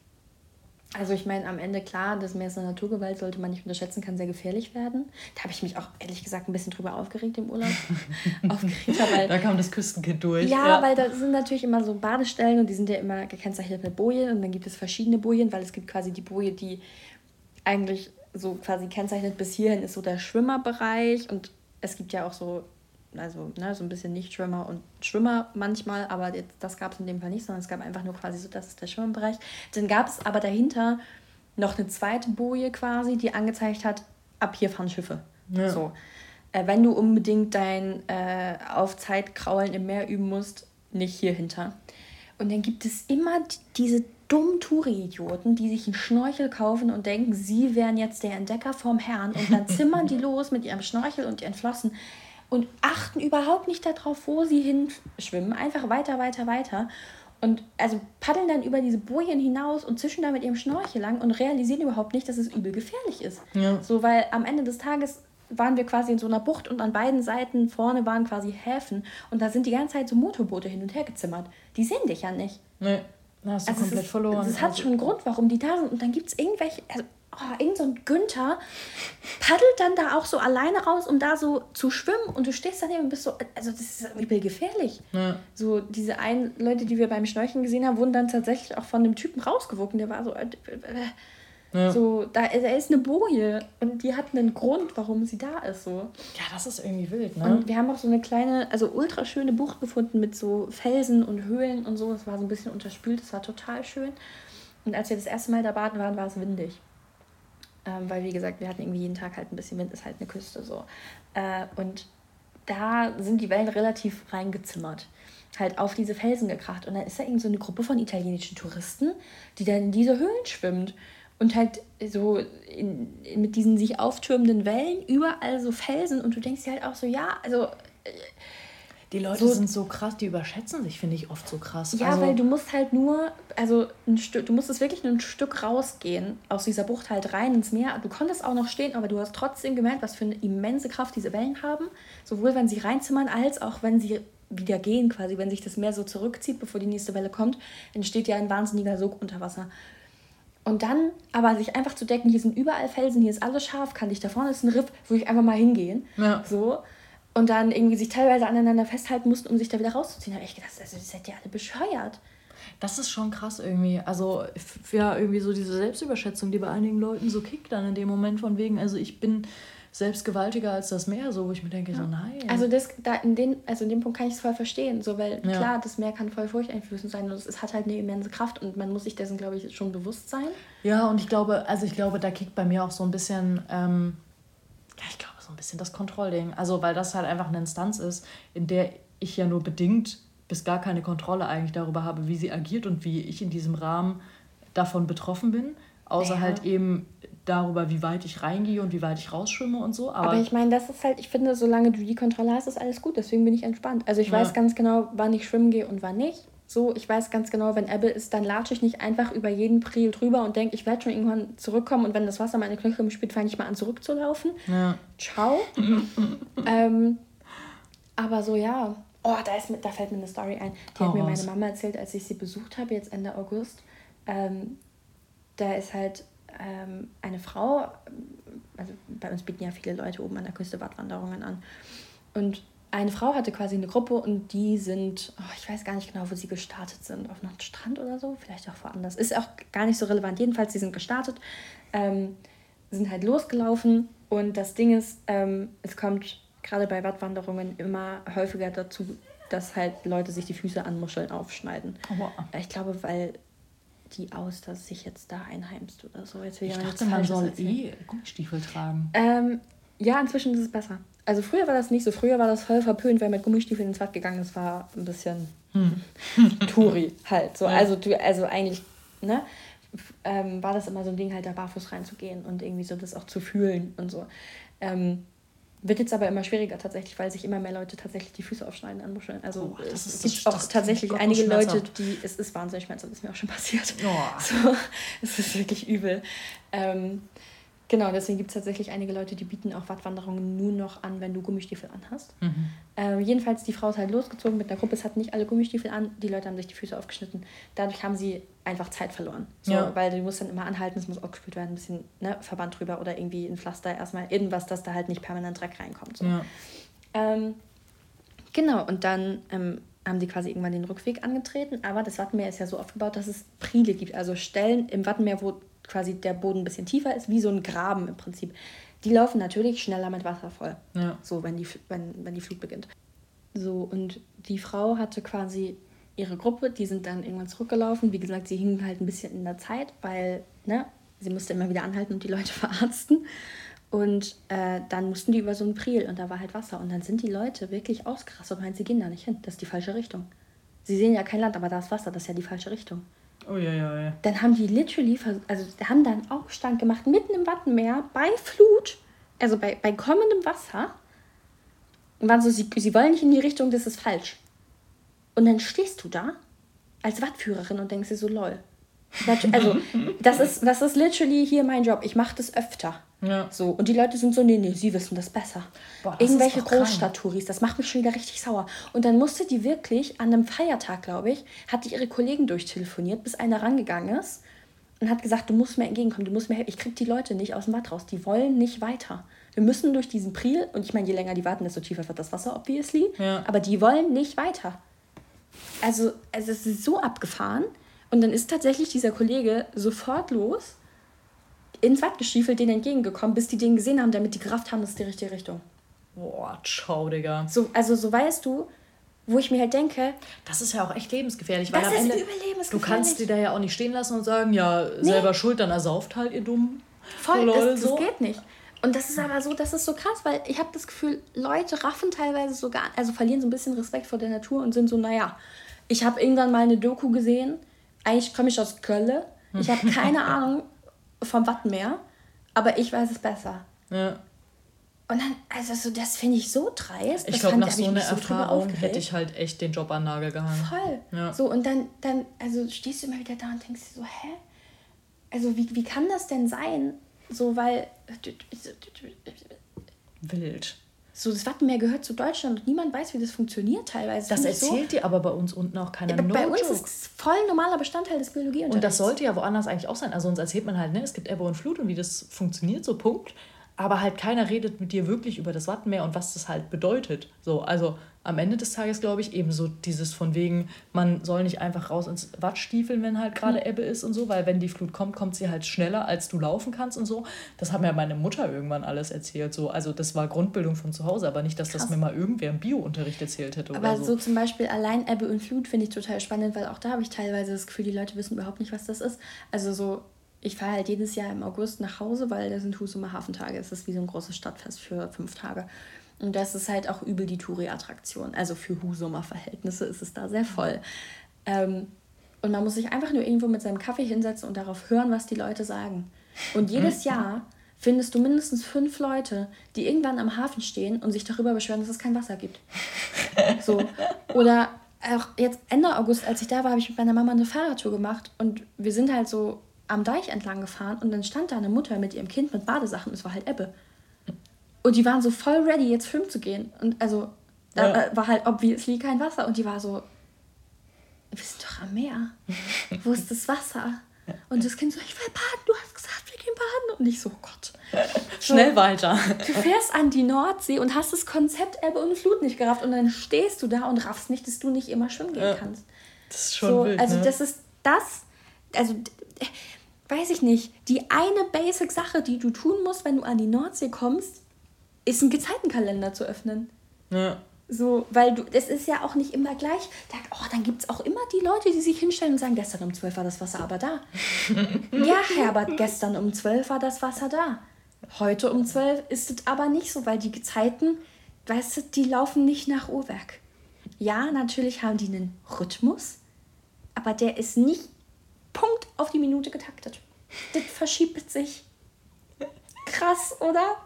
Speaker 2: Also ich meine, am Ende klar, das Meer ist eine Naturgewalt, sollte man nicht unterschätzen, kann sehr gefährlich werden. Da habe ich mich auch ehrlich gesagt ein bisschen drüber aufgeregt im Urlaub.
Speaker 1: aufgeregt, weil, da kam das Küstenkind durch.
Speaker 2: Ja, ja, weil da sind natürlich immer so Badestellen und die sind ja immer gekennzeichnet mit Bojen und dann gibt es verschiedene Bojen, weil es gibt quasi die Boje, die eigentlich so quasi kennzeichnet bis hierhin ist so der Schwimmerbereich und es gibt ja auch so also ne, so ein bisschen Nichtschwimmer und Schwimmer manchmal, aber jetzt, das gab es in dem Fall nicht, sondern es gab einfach nur quasi so, das ist der Schwimmbereich. Dann gab es aber dahinter noch eine zweite Boje quasi, die angezeigt hat, ab hier fahren Schiffe. Ja. So. Äh, wenn du unbedingt dein äh, auf Zeit Kraulen im Meer üben musst, nicht hier hinter. Und dann gibt es immer diese dummen Touri-Idioten, die sich einen Schnorchel kaufen und denken, sie wären jetzt der Entdecker vom Herrn und dann zimmern die los mit ihrem Schnorchel und ihren Flossen und achten überhaupt nicht darauf, wo sie hinschwimmen. Einfach weiter, weiter, weiter. Und also paddeln dann über diese Bojen hinaus und zischen da mit ihrem Schnorchel lang und realisieren überhaupt nicht, dass es übel gefährlich ist. Ja. So, weil am Ende des Tages waren wir quasi in so einer Bucht und an beiden Seiten vorne waren quasi Häfen und da sind die ganze Zeit so Motorboote hin und her gezimmert. Die sehen dich ja nicht. Nee, da hast du also komplett ist, verloren. Das hat also schon einen Grund, warum die da sind. Und dann gibt es irgendwelche, also oh, irgend so ein Günther paddelt dann da auch so alleine raus, um da so zu schwimmen und du stehst daneben und bist so, also das ist übel gefährlich. Ja. So diese einen Leute, die wir beim Schnorcheln gesehen haben, wurden dann tatsächlich auch von dem Typen rausgewogen, der war so, äh, äh, ja. so da, da ist eine Boje und die hat einen Grund, warum sie da ist. So.
Speaker 1: Ja, das ist irgendwie wild, ne?
Speaker 2: Und wir haben auch so eine kleine, also ultra schöne Bucht gefunden mit so Felsen und Höhlen und so. Es war so ein bisschen unterspült, es war total schön. Und als wir das erste Mal da baden waren, war es windig. Ähm, weil, wie gesagt, wir hatten irgendwie jeden Tag halt ein bisschen Wind, ist halt eine Küste so. Äh, und da sind die Wellen relativ reingezimmert. Halt auf diese Felsen gekracht. Und dann ist da irgendwie so eine Gruppe von italienischen Touristen, die dann in diese Höhlen schwimmt. Und halt so in, in, mit diesen sich auftürmenden Wellen, überall so Felsen. Und du denkst dir halt auch so, ja, also.
Speaker 1: Die Leute so, sind so krass, die überschätzen sich, finde ich, oft so krass.
Speaker 2: Ja, also, weil du musst halt nur, also ein Stück, du musstest wirklich nur ein Stück rausgehen, aus dieser Bucht halt rein ins Meer. Du konntest auch noch stehen, aber du hast trotzdem gemerkt, was für eine immense Kraft diese Wellen haben. Sowohl wenn sie reinzimmern, als auch wenn sie wieder gehen, quasi, wenn sich das Meer so zurückzieht, bevor die nächste Welle kommt, entsteht ja ein wahnsinniger Sog unter Wasser. Und dann aber sich einfach zu decken, hier sind überall Felsen, hier ist alles scharf, kann ich da vorne ist ein Riff, wo ich einfach mal hingehen. Ja. So. Und dann irgendwie sich teilweise aneinander festhalten mussten, um sich da wieder rauszuziehen. Da habe ich gedacht, also, ihr seid ja alle bescheuert.
Speaker 1: Das ist schon krass irgendwie. Also, ja, irgendwie so diese Selbstüberschätzung, die bei einigen Leuten so kickt dann in dem Moment von wegen, also ich bin selbst gewaltiger als das Meer, so wo ich mir denke, ja. so nein.
Speaker 2: Also das, da in den, also in dem Punkt kann ich es voll verstehen, so weil ja. klar, das Meer kann voll furchteinflößend sein und es hat halt eine immense Kraft und man muss sich dessen, glaube ich, schon bewusst sein.
Speaker 1: Ja, und ich glaube, also ich glaube, da kickt bei mir auch so ein bisschen, ähm, ja, ich glaube, so ein bisschen das Kontrollding. Also weil das halt einfach eine Instanz ist, in der ich ja nur bedingt bis gar keine Kontrolle eigentlich darüber habe, wie sie agiert und wie ich in diesem Rahmen davon betroffen bin. Außer ja. halt eben darüber, wie weit ich reingehe und wie weit ich rausschwimme und so.
Speaker 2: Aber, aber ich meine, das ist halt, ich finde, solange du die Kontrolle hast, ist alles gut. Deswegen bin ich entspannt. Also ich ja. weiß ganz genau, wann ich schwimmen gehe und wann nicht. So, ich weiß ganz genau, wenn Ebbe ist, dann latsche ich nicht einfach über jeden Priel drüber und denke, ich werde schon irgendwann zurückkommen und wenn das Wasser meine Knöchel spielt, fange ich mal an zurückzulaufen. Ja. Ciao. ähm, aber so, ja. Oh, da, ist, da fällt mir eine Story ein. Die oh, hat mir meine Mama erzählt, als ich sie besucht habe, jetzt Ende August. Ähm, da ist halt ähm, eine Frau, also bei uns bieten ja viele Leute oben an der Küste Badwanderungen an. Und eine Frau hatte quasi eine Gruppe und die sind, oh, ich weiß gar nicht genau, wo sie gestartet sind, auf einem Strand oder so, vielleicht auch woanders. Ist auch gar nicht so relevant. Jedenfalls, sie sind gestartet, ähm, sind halt losgelaufen und das Ding ist, ähm, es kommt gerade bei Wattwanderungen immer häufiger dazu, dass halt Leute sich die Füße an Muscheln aufschneiden. Oh. Ich glaube, weil die aus, dass sich jetzt da einheimst oder so. Jetzt will ich dachte, man soll eh Gummistiefel tragen. Ähm, ja, inzwischen ist es besser. Also früher war das nicht so. Früher war das voll verpönt, wer mit Gummistiefeln ins Bad gegangen ist, war ein bisschen hm. Touri halt. So, ja. also, also eigentlich, ne? Ähm, war das immer so ein Ding, halt da barfuß reinzugehen und irgendwie so das auch zu fühlen und so. Ähm, wird jetzt aber immer schwieriger tatsächlich, weil sich immer mehr Leute tatsächlich die Füße aufschneiden an Muscheln. Also oh, es ist, gibt auch tatsächlich einige Leute, die, es ist wahnsinnig schmerzhaft, das ist mir auch schon passiert. Oh. So, es ist wirklich übel. Ähm, Genau, deswegen gibt es tatsächlich einige Leute, die bieten auch Wattwanderungen nur noch an, wenn du Gummistiefel anhast. Mhm. Ähm, jedenfalls, die Frau ist halt losgezogen mit einer Gruppe. Es hat nicht alle Gummistiefel an. Die Leute haben sich die Füße aufgeschnitten. Dadurch haben sie einfach Zeit verloren. So, ja. Weil du musst dann immer anhalten, es muss aufgespült werden, ein bisschen ne, Verband drüber oder irgendwie ein Pflaster erstmal. Irgendwas, dass da halt nicht permanent Dreck reinkommt. So. Ja. Ähm, genau, und dann ähm, haben die quasi irgendwann den Rückweg angetreten. Aber das Wattenmeer ist ja so aufgebaut, dass es Priele gibt. Also Stellen im Wattenmeer, wo quasi der Boden ein bisschen tiefer ist, wie so ein Graben im Prinzip. Die laufen natürlich schneller mit Wasser voll. Ja. So, wenn die, wenn, wenn die Flug beginnt. So, und die Frau hatte quasi ihre Gruppe, die sind dann irgendwann zurückgelaufen. Wie gesagt, sie hingen halt ein bisschen in der Zeit, weil, ne, sie musste immer wieder anhalten und die Leute verarzten. Und äh, dann mussten die über so einen Priel und da war halt Wasser. Und dann sind die Leute wirklich ausgerastet und meinen, sie gehen da nicht hin. Das ist die falsche Richtung. Sie sehen ja kein Land, aber da ist Wasser, das ist ja die falsche Richtung. Oh ja, ja, ja. Dann haben die literally, also haben dann Aufstand gemacht, mitten im Wattenmeer, bei Flut, also bei, bei kommendem Wasser. Und waren so, sie, sie wollen nicht in die Richtung, das ist falsch. Und dann stehst du da als Wattführerin und denkst dir so, lol. Also, das ist, das ist literally hier mein Job. Ich mache das öfter. Ja. So, und die Leute sind so, nee, nee, sie wissen das besser. Boah, das Irgendwelche Großstadttouris, das macht mich schon wieder richtig sauer. Und dann musste die wirklich an einem Feiertag, glaube ich, hat die ihre Kollegen durchtelefoniert, bis einer rangegangen ist und hat gesagt, du musst mir entgegenkommen, du musst mir helfen. Ich krieg die Leute nicht aus dem Bad raus, die wollen nicht weiter. Wir müssen durch diesen Priel, und ich meine, je länger die warten, desto tiefer wird das Wasser, obviously. Ja. Aber die wollen nicht weiter. Also, also es ist so abgefahren. Und dann ist tatsächlich dieser Kollege sofort los ins Watt gestiefelt, denen entgegengekommen, bis die den gesehen haben, damit die Kraft haben, das ist die richtige Richtung.
Speaker 1: Boah, ciao, Digga.
Speaker 2: So, also so weißt du, wo ich mir halt denke.
Speaker 1: Das ist ja auch echt lebensgefährlich, weil das am Ende. Du kannst die da ja auch nicht stehen lassen und sagen, ja, nee. selber schuld, dann ersauft halt, ihr dumm. Voll,
Speaker 2: Lol, das, das so. geht nicht. Und das ist aber so, das ist so krass, weil ich habe das Gefühl, Leute raffen teilweise sogar, also verlieren so ein bisschen Respekt vor der Natur und sind so, naja, ich habe irgendwann mal eine Doku gesehen, eigentlich komme ich aus Köln, ich habe keine Ahnung, vom Wattenmeer, aber ich weiß es besser. Ja. Und dann, also so, das finde ich so dreist. Ich glaube, nach so einer
Speaker 1: so Erfahrung hätte ich halt echt den Job an Nagel gehangen. Voll.
Speaker 2: Ja. So, und dann, dann, also stehst du immer wieder da und denkst dir so, hä? Also, wie, wie kann das denn sein? So, weil.
Speaker 1: Wild.
Speaker 2: So, das Wattenmeer gehört zu Deutschland und niemand weiß, wie das funktioniert teilweise.
Speaker 1: Das erzählt so. dir aber bei uns unten auch keiner. Ja, no bei uns
Speaker 2: ist es voll normaler Bestandteil des Biologieunterrichts.
Speaker 1: Und das sollte ja woanders eigentlich auch sein. Also uns erzählt man halt, ne, es gibt Ebbe und Flut und wie das funktioniert, so Punkt. Aber halt keiner redet mit dir wirklich über das Wattenmeer und was das halt bedeutet. So, also am Ende des Tages, glaube ich, eben so dieses von wegen, man soll nicht einfach raus ins Watt stiefeln, wenn halt gerade mhm. Ebbe ist und so, weil wenn die Flut kommt, kommt sie halt schneller, als du laufen kannst und so. Das hat mir meine Mutter irgendwann alles erzählt. So. Also das war Grundbildung von zu Hause, aber nicht, dass Krass. das mir mal irgendwer im Biounterricht erzählt hätte.
Speaker 2: Aber so. so. zum Beispiel allein Ebbe und Flut finde ich total spannend, weil auch da habe ich teilweise das Gefühl, die Leute wissen überhaupt nicht, was das ist. Also so, ich fahre halt jedes Jahr im August nach Hause, weil da sind Husumer Hafentage. Es ist wie so ein großes Stadtfest für fünf Tage. Und das ist halt auch übel die Touri-Attraktion. Also für Husumer Verhältnisse ist es da sehr voll. Ähm, und man muss sich einfach nur irgendwo mit seinem Kaffee hinsetzen und darauf hören, was die Leute sagen. Und jedes mhm. Jahr findest du mindestens fünf Leute, die irgendwann am Hafen stehen und sich darüber beschweren, dass es kein Wasser gibt. So. Oder auch jetzt Ende August, als ich da war, habe ich mit meiner Mama eine Fahrradtour gemacht und wir sind halt so am Deich entlang gefahren und dann stand da eine Mutter mit ihrem Kind mit Badesachen und es war halt Ebbe. Und die waren so voll ready, jetzt schwimmen zu gehen. Und also, da ja. war halt obviously kein Wasser. Und die war so, wir sind doch am Meer. Wo ist das Wasser? Und das Kind so, ich will baden, du hast gesagt, wir gehen baden. Und ich so, oh Gott. Schnell so, weiter. Du fährst an die Nordsee und hast das Konzept Ebbe und Flut nicht gerafft. Und dann stehst du da und raffst nicht, dass du nicht immer schwimmen gehen kannst. Das ist schon so, wild, Also ne? das ist das, also weiß ich nicht, die eine basic Sache, die du tun musst, wenn du an die Nordsee kommst, ist ein Gezeitenkalender zu öffnen. Ja. So, weil du, es ist ja auch nicht immer gleich. Da, oh, dann gibt es auch immer die Leute, die sich hinstellen und sagen, gestern um 12 war das Wasser aber da. ja, Herbert, gestern um 12 war das Wasser da. Heute um 12 ist es aber nicht so, weil die Gezeiten, weißt du, die laufen nicht nach Uhrwerk. Ja, natürlich haben die einen Rhythmus, aber der ist nicht Punkt auf die Minute getaktet. Das verschiebt sich. Krass, oder?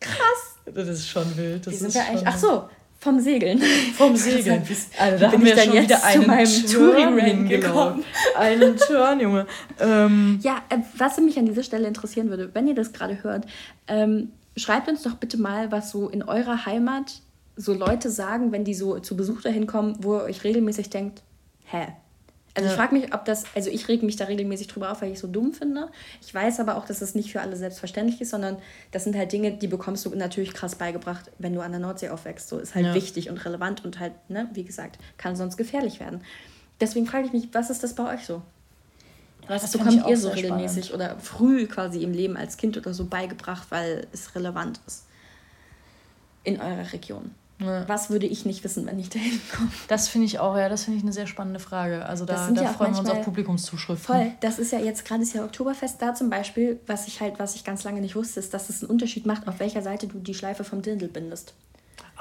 Speaker 2: Krass.
Speaker 1: Das ist schon wild. Das Wie sind
Speaker 2: wir eigentlich? Ach so, vom Segeln. Vom Segeln. Also da haben wir schon jetzt wieder einen zu meinem Touring gekommen. Einen Turn, Junge. Ähm. Ja, äh, was mich an dieser Stelle interessieren würde, wenn ihr das gerade hört, ähm, schreibt uns doch bitte mal, was so in eurer Heimat so Leute sagen, wenn die so zu Besuch dahin kommen, wo ihr euch regelmäßig denkt, hä, also ja. ich frage mich, ob das, also ich rege mich da regelmäßig drüber auf, weil ich es so dumm finde. Ich weiß aber auch, dass es nicht für alle selbstverständlich ist, sondern das sind halt Dinge, die bekommst du natürlich krass beigebracht, wenn du an der Nordsee aufwächst. So ist halt ja. wichtig und relevant und halt, ne, wie gesagt, kann sonst gefährlich werden. Deswegen frage ich mich, was ist das bei euch so? Was das bekommt ihr so regelmäßig spannend. oder früh quasi im Leben als Kind oder so beigebracht, weil es relevant ist in eurer Region? Ja. Was würde ich nicht wissen, wenn ich da hinkomme?
Speaker 1: Das finde ich auch, ja, das finde ich eine sehr spannende Frage. Also da, da ja freuen wir uns auf
Speaker 2: Publikumszuschriften. Voll, das ist ja jetzt gerade ist ja Oktoberfest da zum Beispiel, was ich halt, was ich ganz lange nicht wusste, ist, dass es einen Unterschied macht, auf welcher Seite du die Schleife vom Dindel bindest.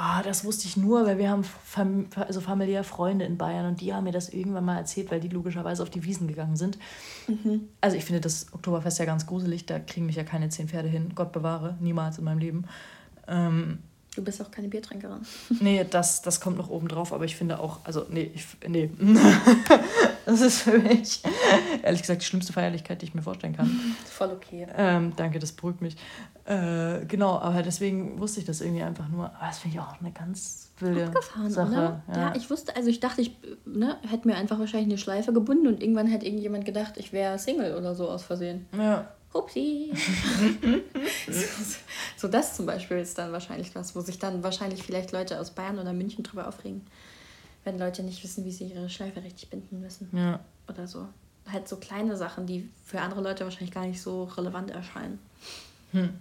Speaker 1: Ah, das wusste ich nur, weil wir haben fam also familiär Freunde in Bayern und die haben mir das irgendwann mal erzählt, weil die logischerweise auf die Wiesen gegangen sind. Mhm. Also ich finde das Oktoberfest ja ganz gruselig, da kriegen mich ja keine zehn Pferde hin. Gott bewahre, niemals in meinem Leben. Ähm,
Speaker 2: Du bist auch keine Biertrinkerin.
Speaker 1: Nee, das, das kommt noch oben drauf, aber ich finde auch, also nee, ich, nee. das ist für mich, ehrlich gesagt, die schlimmste Feierlichkeit, die ich mir vorstellen kann.
Speaker 2: Voll okay.
Speaker 1: Ähm, danke, das beruhigt mich. Äh, genau, aber deswegen wusste ich das irgendwie einfach nur. Aber das finde ich auch eine ganz wilde Abgefahren,
Speaker 2: Sache. Oder? Ja. ja. ich wusste, also ich dachte, ich ne, hätte mir einfach wahrscheinlich eine Schleife gebunden und irgendwann hätte irgendjemand gedacht, ich wäre Single oder so aus Versehen. Ja. Hupsi. so, so, das zum Beispiel ist dann wahrscheinlich was, wo sich dann wahrscheinlich vielleicht Leute aus Bayern oder München drüber aufregen, wenn Leute nicht wissen, wie sie ihre Schleife richtig binden müssen. Ja. Oder so. Halt so kleine Sachen, die für andere Leute wahrscheinlich gar nicht so relevant erscheinen.
Speaker 1: Hm.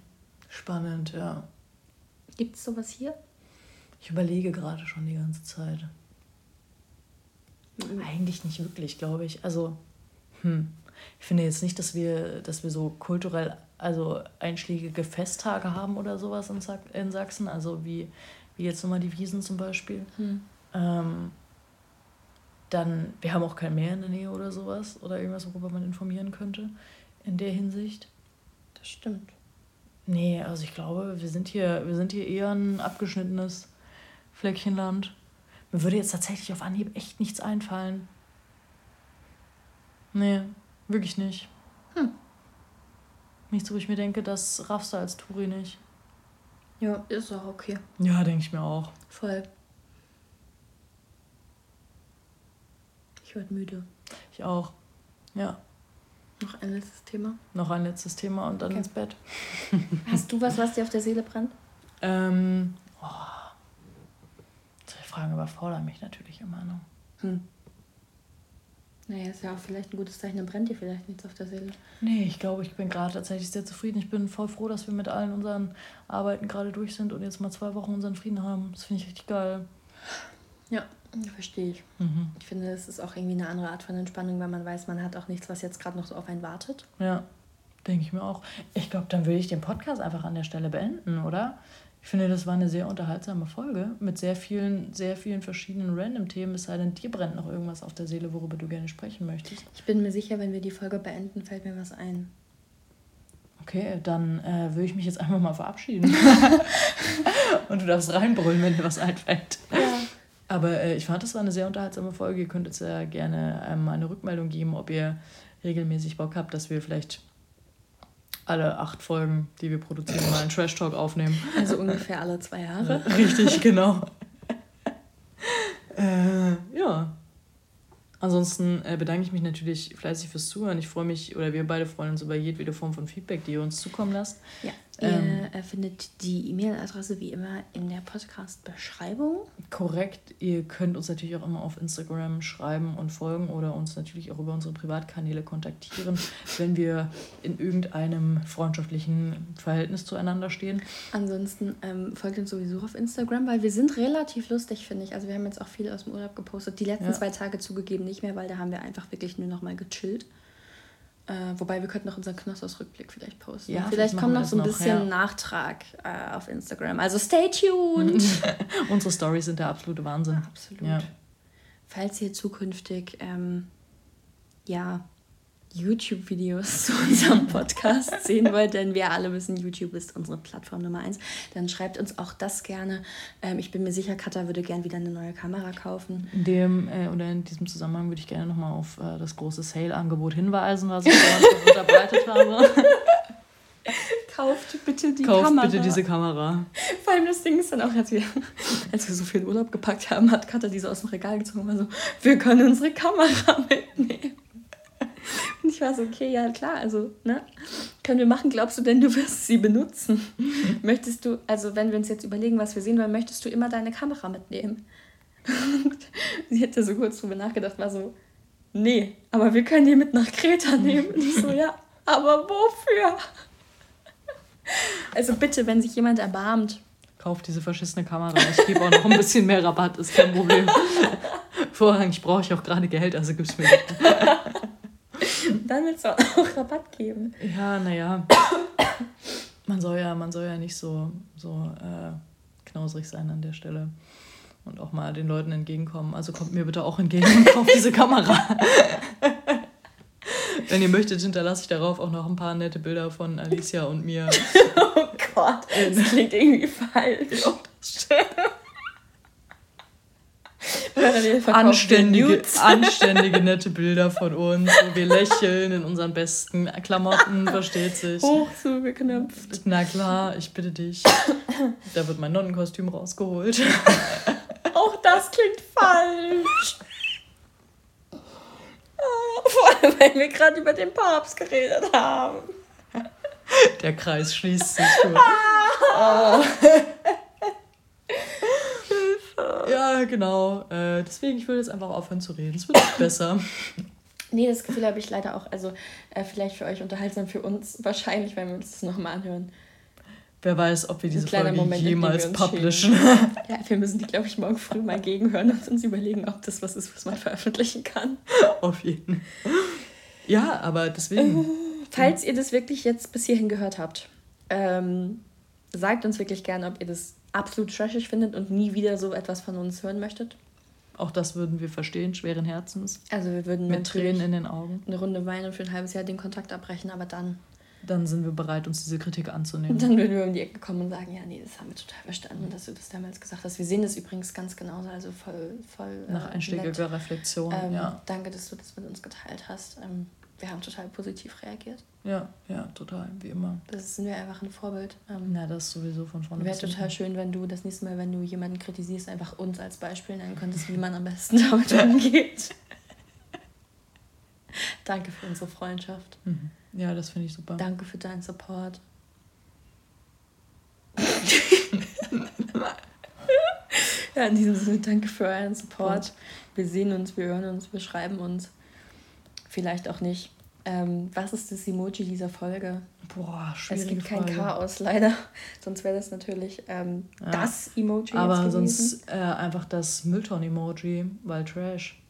Speaker 1: Spannend, ja.
Speaker 2: Gibt es sowas hier?
Speaker 1: Ich überlege gerade schon die ganze Zeit. Mhm. Eigentlich nicht wirklich, glaube ich. Also, hm ich finde jetzt nicht, dass wir, dass wir so kulturell, also einschlägige Festtage haben oder sowas in, Sa in Sachsen, also wie, wie jetzt nochmal die Wiesen zum Beispiel. Hm. Ähm, dann, wir haben auch kein Meer in der Nähe oder sowas oder irgendwas, worüber man informieren könnte in der Hinsicht.
Speaker 2: Das stimmt.
Speaker 1: Nee, also ich glaube, wir sind hier, wir sind hier eher ein abgeschnittenes Fleckchenland. Mir würde jetzt tatsächlich auf Anhieb echt nichts einfallen. Nee. Wirklich nicht. Hm. Nichts, wo ich mir denke, das raffst du als Touri nicht.
Speaker 2: Ja, ist auch okay.
Speaker 1: Ja, denke ich mir auch.
Speaker 2: Voll. Ich werde müde.
Speaker 1: Ich auch. Ja.
Speaker 2: Noch ein letztes Thema?
Speaker 1: Noch ein letztes Thema und dann okay. ins Bett.
Speaker 2: Hast du was, was dir auf der Seele brennt?
Speaker 1: Ähm, oh. Solche Fragen überfordern mich natürlich immer noch. Hm.
Speaker 2: Naja, ist ja auch vielleicht ein gutes Zeichen, dann brennt dir vielleicht nichts auf der Seele.
Speaker 1: Nee, ich glaube, ich bin gerade tatsächlich sehr zufrieden. Ich bin voll froh, dass wir mit allen unseren Arbeiten gerade durch sind und jetzt mal zwei Wochen unseren Frieden haben. Das finde ich richtig geil.
Speaker 2: Ja, verstehe ich. Mhm. Ich finde, es ist auch irgendwie eine andere Art von Entspannung, weil man weiß, man hat auch nichts, was jetzt gerade noch so auf einen wartet.
Speaker 1: Ja, denke ich mir auch. Ich glaube, dann würde ich den Podcast einfach an der Stelle beenden, oder? Ich finde, das war eine sehr unterhaltsame Folge mit sehr vielen, sehr vielen verschiedenen Random-Themen. Es sei denn, dir brennt noch irgendwas auf der Seele, worüber du gerne sprechen möchtest.
Speaker 2: Ich bin mir sicher, wenn wir die Folge beenden, fällt mir was ein.
Speaker 1: Okay, dann äh, würde ich mich jetzt einfach mal verabschieden. Und du darfst reinbrüllen, wenn dir was einfällt. Ja. Aber äh, ich fand, das war eine sehr unterhaltsame Folge. Ihr könnt jetzt ja gerne ähm, eine Rückmeldung geben, ob ihr regelmäßig Bock habt, dass wir vielleicht alle acht Folgen, die wir produzieren, mal einen Trash Talk aufnehmen.
Speaker 2: Also ungefähr alle zwei Jahre.
Speaker 1: Richtig, genau. äh, ja. Ansonsten äh, bedanke ich mich natürlich fleißig fürs Zuhören. Ich freue mich, oder wir beide freuen uns über jedwede Form von Feedback, die ihr uns zukommen lasst.
Speaker 2: Ja, ähm, ihr findet die E-Mail-Adresse wie immer in der Podcast-Beschreibung.
Speaker 1: Korrekt. Ihr könnt uns natürlich auch immer auf Instagram schreiben und folgen oder uns natürlich auch über unsere Privatkanäle kontaktieren, wenn wir in irgendeinem freundschaftlichen Verhältnis zueinander stehen.
Speaker 2: Ansonsten ähm, folgt uns sowieso auf Instagram, weil wir sind relativ lustig, finde ich. Also wir haben jetzt auch viel aus dem Urlaub gepostet. Die letzten ja. zwei Tage zugegeben nicht mehr, weil da haben wir einfach wirklich nur noch mal gechillt. Äh, wobei wir könnten noch unseren Knossos-Rückblick vielleicht posten. Ja, vielleicht kommt noch so ein noch, bisschen ja. Nachtrag äh, auf Instagram. Also stay tuned!
Speaker 1: Unsere Stories sind der absolute Wahnsinn.
Speaker 2: absolut. Ja. Falls ihr zukünftig ähm, ja, YouTube-Videos zu unserem Podcast sehen wollt, denn wir alle wissen, YouTube ist unsere Plattform Nummer eins, dann schreibt uns auch das gerne. Ähm, ich bin mir sicher, Katha würde gerne wieder eine neue Kamera kaufen.
Speaker 1: In dem äh, oder in diesem Zusammenhang würde ich gerne nochmal auf äh, das große Sale-Angebot hinweisen, was ich vorhin unterbreitet habe.
Speaker 2: Kauft bitte die
Speaker 1: Kauft Kamera. bitte diese Kamera.
Speaker 2: Vor allem das Ding ist dann auch, als wir, als wir so viel Urlaub gepackt haben, hat Katha diese aus dem Regal gezogen und war so, wir können unsere Kamera mitnehmen. Und ich war so, okay, ja klar, also, ne? Können wir machen, glaubst du denn, du wirst sie benutzen? möchtest du, also wenn wir uns jetzt überlegen, was wir sehen wollen, möchtest du immer deine Kamera mitnehmen? Und sie hätte so kurz drüber nachgedacht, war so, nee, aber wir können die mit nach Kreta nehmen. Und ich so, ja, aber wofür? Also bitte, wenn sich jemand erbarmt.
Speaker 1: Kauf diese verschissene Kamera. Ich gebe auch noch ein bisschen mehr Rabatt, ist kein Problem. Vorrangig brauche ich auch gerade Geld, also gib's mir.
Speaker 2: Dann willst du auch Rabatt geben.
Speaker 1: Ja, naja. Man soll ja, man soll ja nicht so, so äh, knausrig sein an der Stelle. Und auch mal den Leuten entgegenkommen. Also kommt mir bitte auch entgegen und kauft diese Kamera. Wenn ihr möchtet, hinterlasse ich darauf auch noch ein paar nette Bilder von Alicia und mir. oh Gott, das klingt irgendwie falsch. Oh, das stimmt anständige, anständige, nette Bilder von uns, wo wir lächeln in unseren besten Klamotten, versteht sich. Hoch zugeknöpft. Na klar, ich bitte dich. Da wird mein Nonnenkostüm rausgeholt.
Speaker 2: Auch das klingt falsch. Vor allem, weil wir gerade über den Papst geredet haben.
Speaker 1: Der Kreis schließt sich. Oh. Ja, genau. Äh, deswegen, ich würde jetzt einfach aufhören zu reden. Es wird besser.
Speaker 2: Nee, das Gefühl habe ich leider auch. Also, äh, vielleicht für euch unterhaltsam, für uns wahrscheinlich, wenn wir uns das nochmal anhören.
Speaker 1: Wer weiß, ob wir diese Folge Moment, jemals
Speaker 2: publishen. ja, wir müssen die, glaube ich, morgen früh mal gegenhören und uns überlegen, ob das was ist, was man veröffentlichen kann.
Speaker 1: Auf jeden Fall. Ja, aber deswegen.
Speaker 2: Falls ihr das wirklich jetzt bis hierhin gehört habt, ähm, sagt uns wirklich gerne, ob ihr das absolut trashig findet und nie wieder so etwas von uns hören möchtet.
Speaker 1: Auch das würden wir verstehen, schweren Herzens. Also wir würden mit
Speaker 2: Tränen in den Augen. Eine Runde weinen und für ein halbes Jahr den Kontakt abbrechen, aber dann.
Speaker 1: Dann sind wir bereit, uns diese Kritik anzunehmen.
Speaker 2: Dann würden wir um die Ecke kommen und sagen, ja, nee, das haben wir total verstanden, dass du das damals gesagt hast. Wir sehen das übrigens ganz genauso, also voll, voll. Nach äh, einstiegiger Reflexion, ähm, ja. Danke, dass du das mit uns geteilt hast. Ähm, wir haben total positiv reagiert.
Speaker 1: Ja, ja, total, wie immer.
Speaker 2: Das sind wir einfach ein Vorbild.
Speaker 1: Ähm, Na, das sowieso von vorne.
Speaker 2: Wäre total schön, wenn du das nächste Mal, wenn du jemanden kritisierst, einfach uns als Beispiel nennen könntest, wie man am besten damit umgeht. Danke für unsere Freundschaft.
Speaker 1: Mhm. Ja, das finde ich super.
Speaker 2: Danke für deinen Support. ja, in diesem Sinne, danke für euren Support. Wir sehen uns, wir hören uns, wir schreiben uns. Vielleicht auch nicht. Ähm, was ist das Emoji dieser Folge? Boah, schwierig. Es gibt kein Frage. Chaos, leider. Sonst wäre das natürlich ähm, ja. das
Speaker 1: Emoji. Aber sonst äh, einfach das Müllton-Emoji, weil Trash.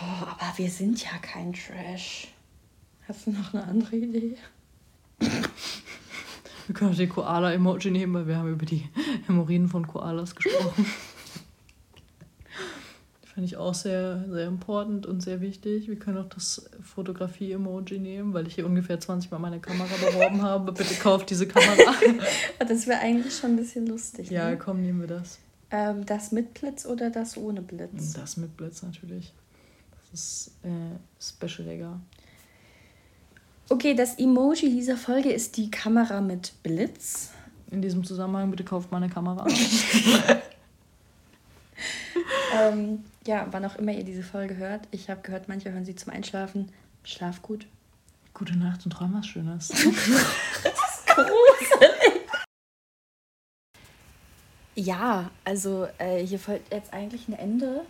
Speaker 2: Oh, aber wir sind ja kein Trash. Hast du noch eine andere Idee?
Speaker 1: Wir können auch den Koala-Emoji nehmen, weil wir haben über die Hämorrhoiden von Koalas gesprochen. Finde ich auch sehr, sehr important und sehr wichtig. Wir können auch das Fotografie-Emoji nehmen, weil ich hier ungefähr 20 Mal meine Kamera beworben habe. Bitte kauft diese Kamera.
Speaker 2: das wäre eigentlich schon ein bisschen lustig.
Speaker 1: Ja, ne? komm, nehmen wir das.
Speaker 2: Ähm, das mit Blitz oder das ohne Blitz?
Speaker 1: Das mit Blitz natürlich. Das ist äh, Special Digger.
Speaker 2: Okay, das Emoji dieser Folge ist die Kamera mit Blitz.
Speaker 1: In diesem Zusammenhang, bitte kauft meine Kamera.
Speaker 2: ähm, ja, wann auch immer ihr diese Folge hört. Ich habe gehört, manche hören sie zum Einschlafen. Schlaf gut.
Speaker 1: Gute Nacht und träum was Schönes. das ist gruselig.
Speaker 2: Ja, also äh, hier folgt jetzt eigentlich ein Ende.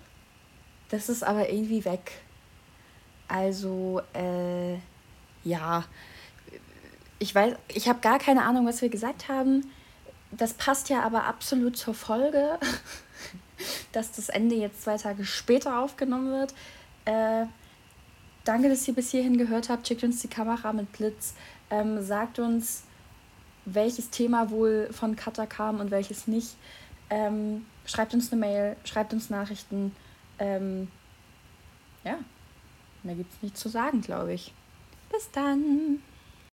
Speaker 2: Das ist aber irgendwie weg. Also, äh, ja. Ich weiß, ich habe gar keine Ahnung, was wir gesagt haben. Das passt ja aber absolut zur Folge. Dass das Ende jetzt zwei Tage später aufgenommen wird. Äh, danke, dass ihr bis hierhin gehört habt. Schickt uns die Kamera mit Blitz. Ähm, sagt uns, welches Thema wohl von Cutter kam und welches nicht. Ähm, schreibt uns eine Mail, schreibt uns Nachrichten. Ähm, ja, mehr gibt es nicht zu sagen, glaube ich. Bis dann.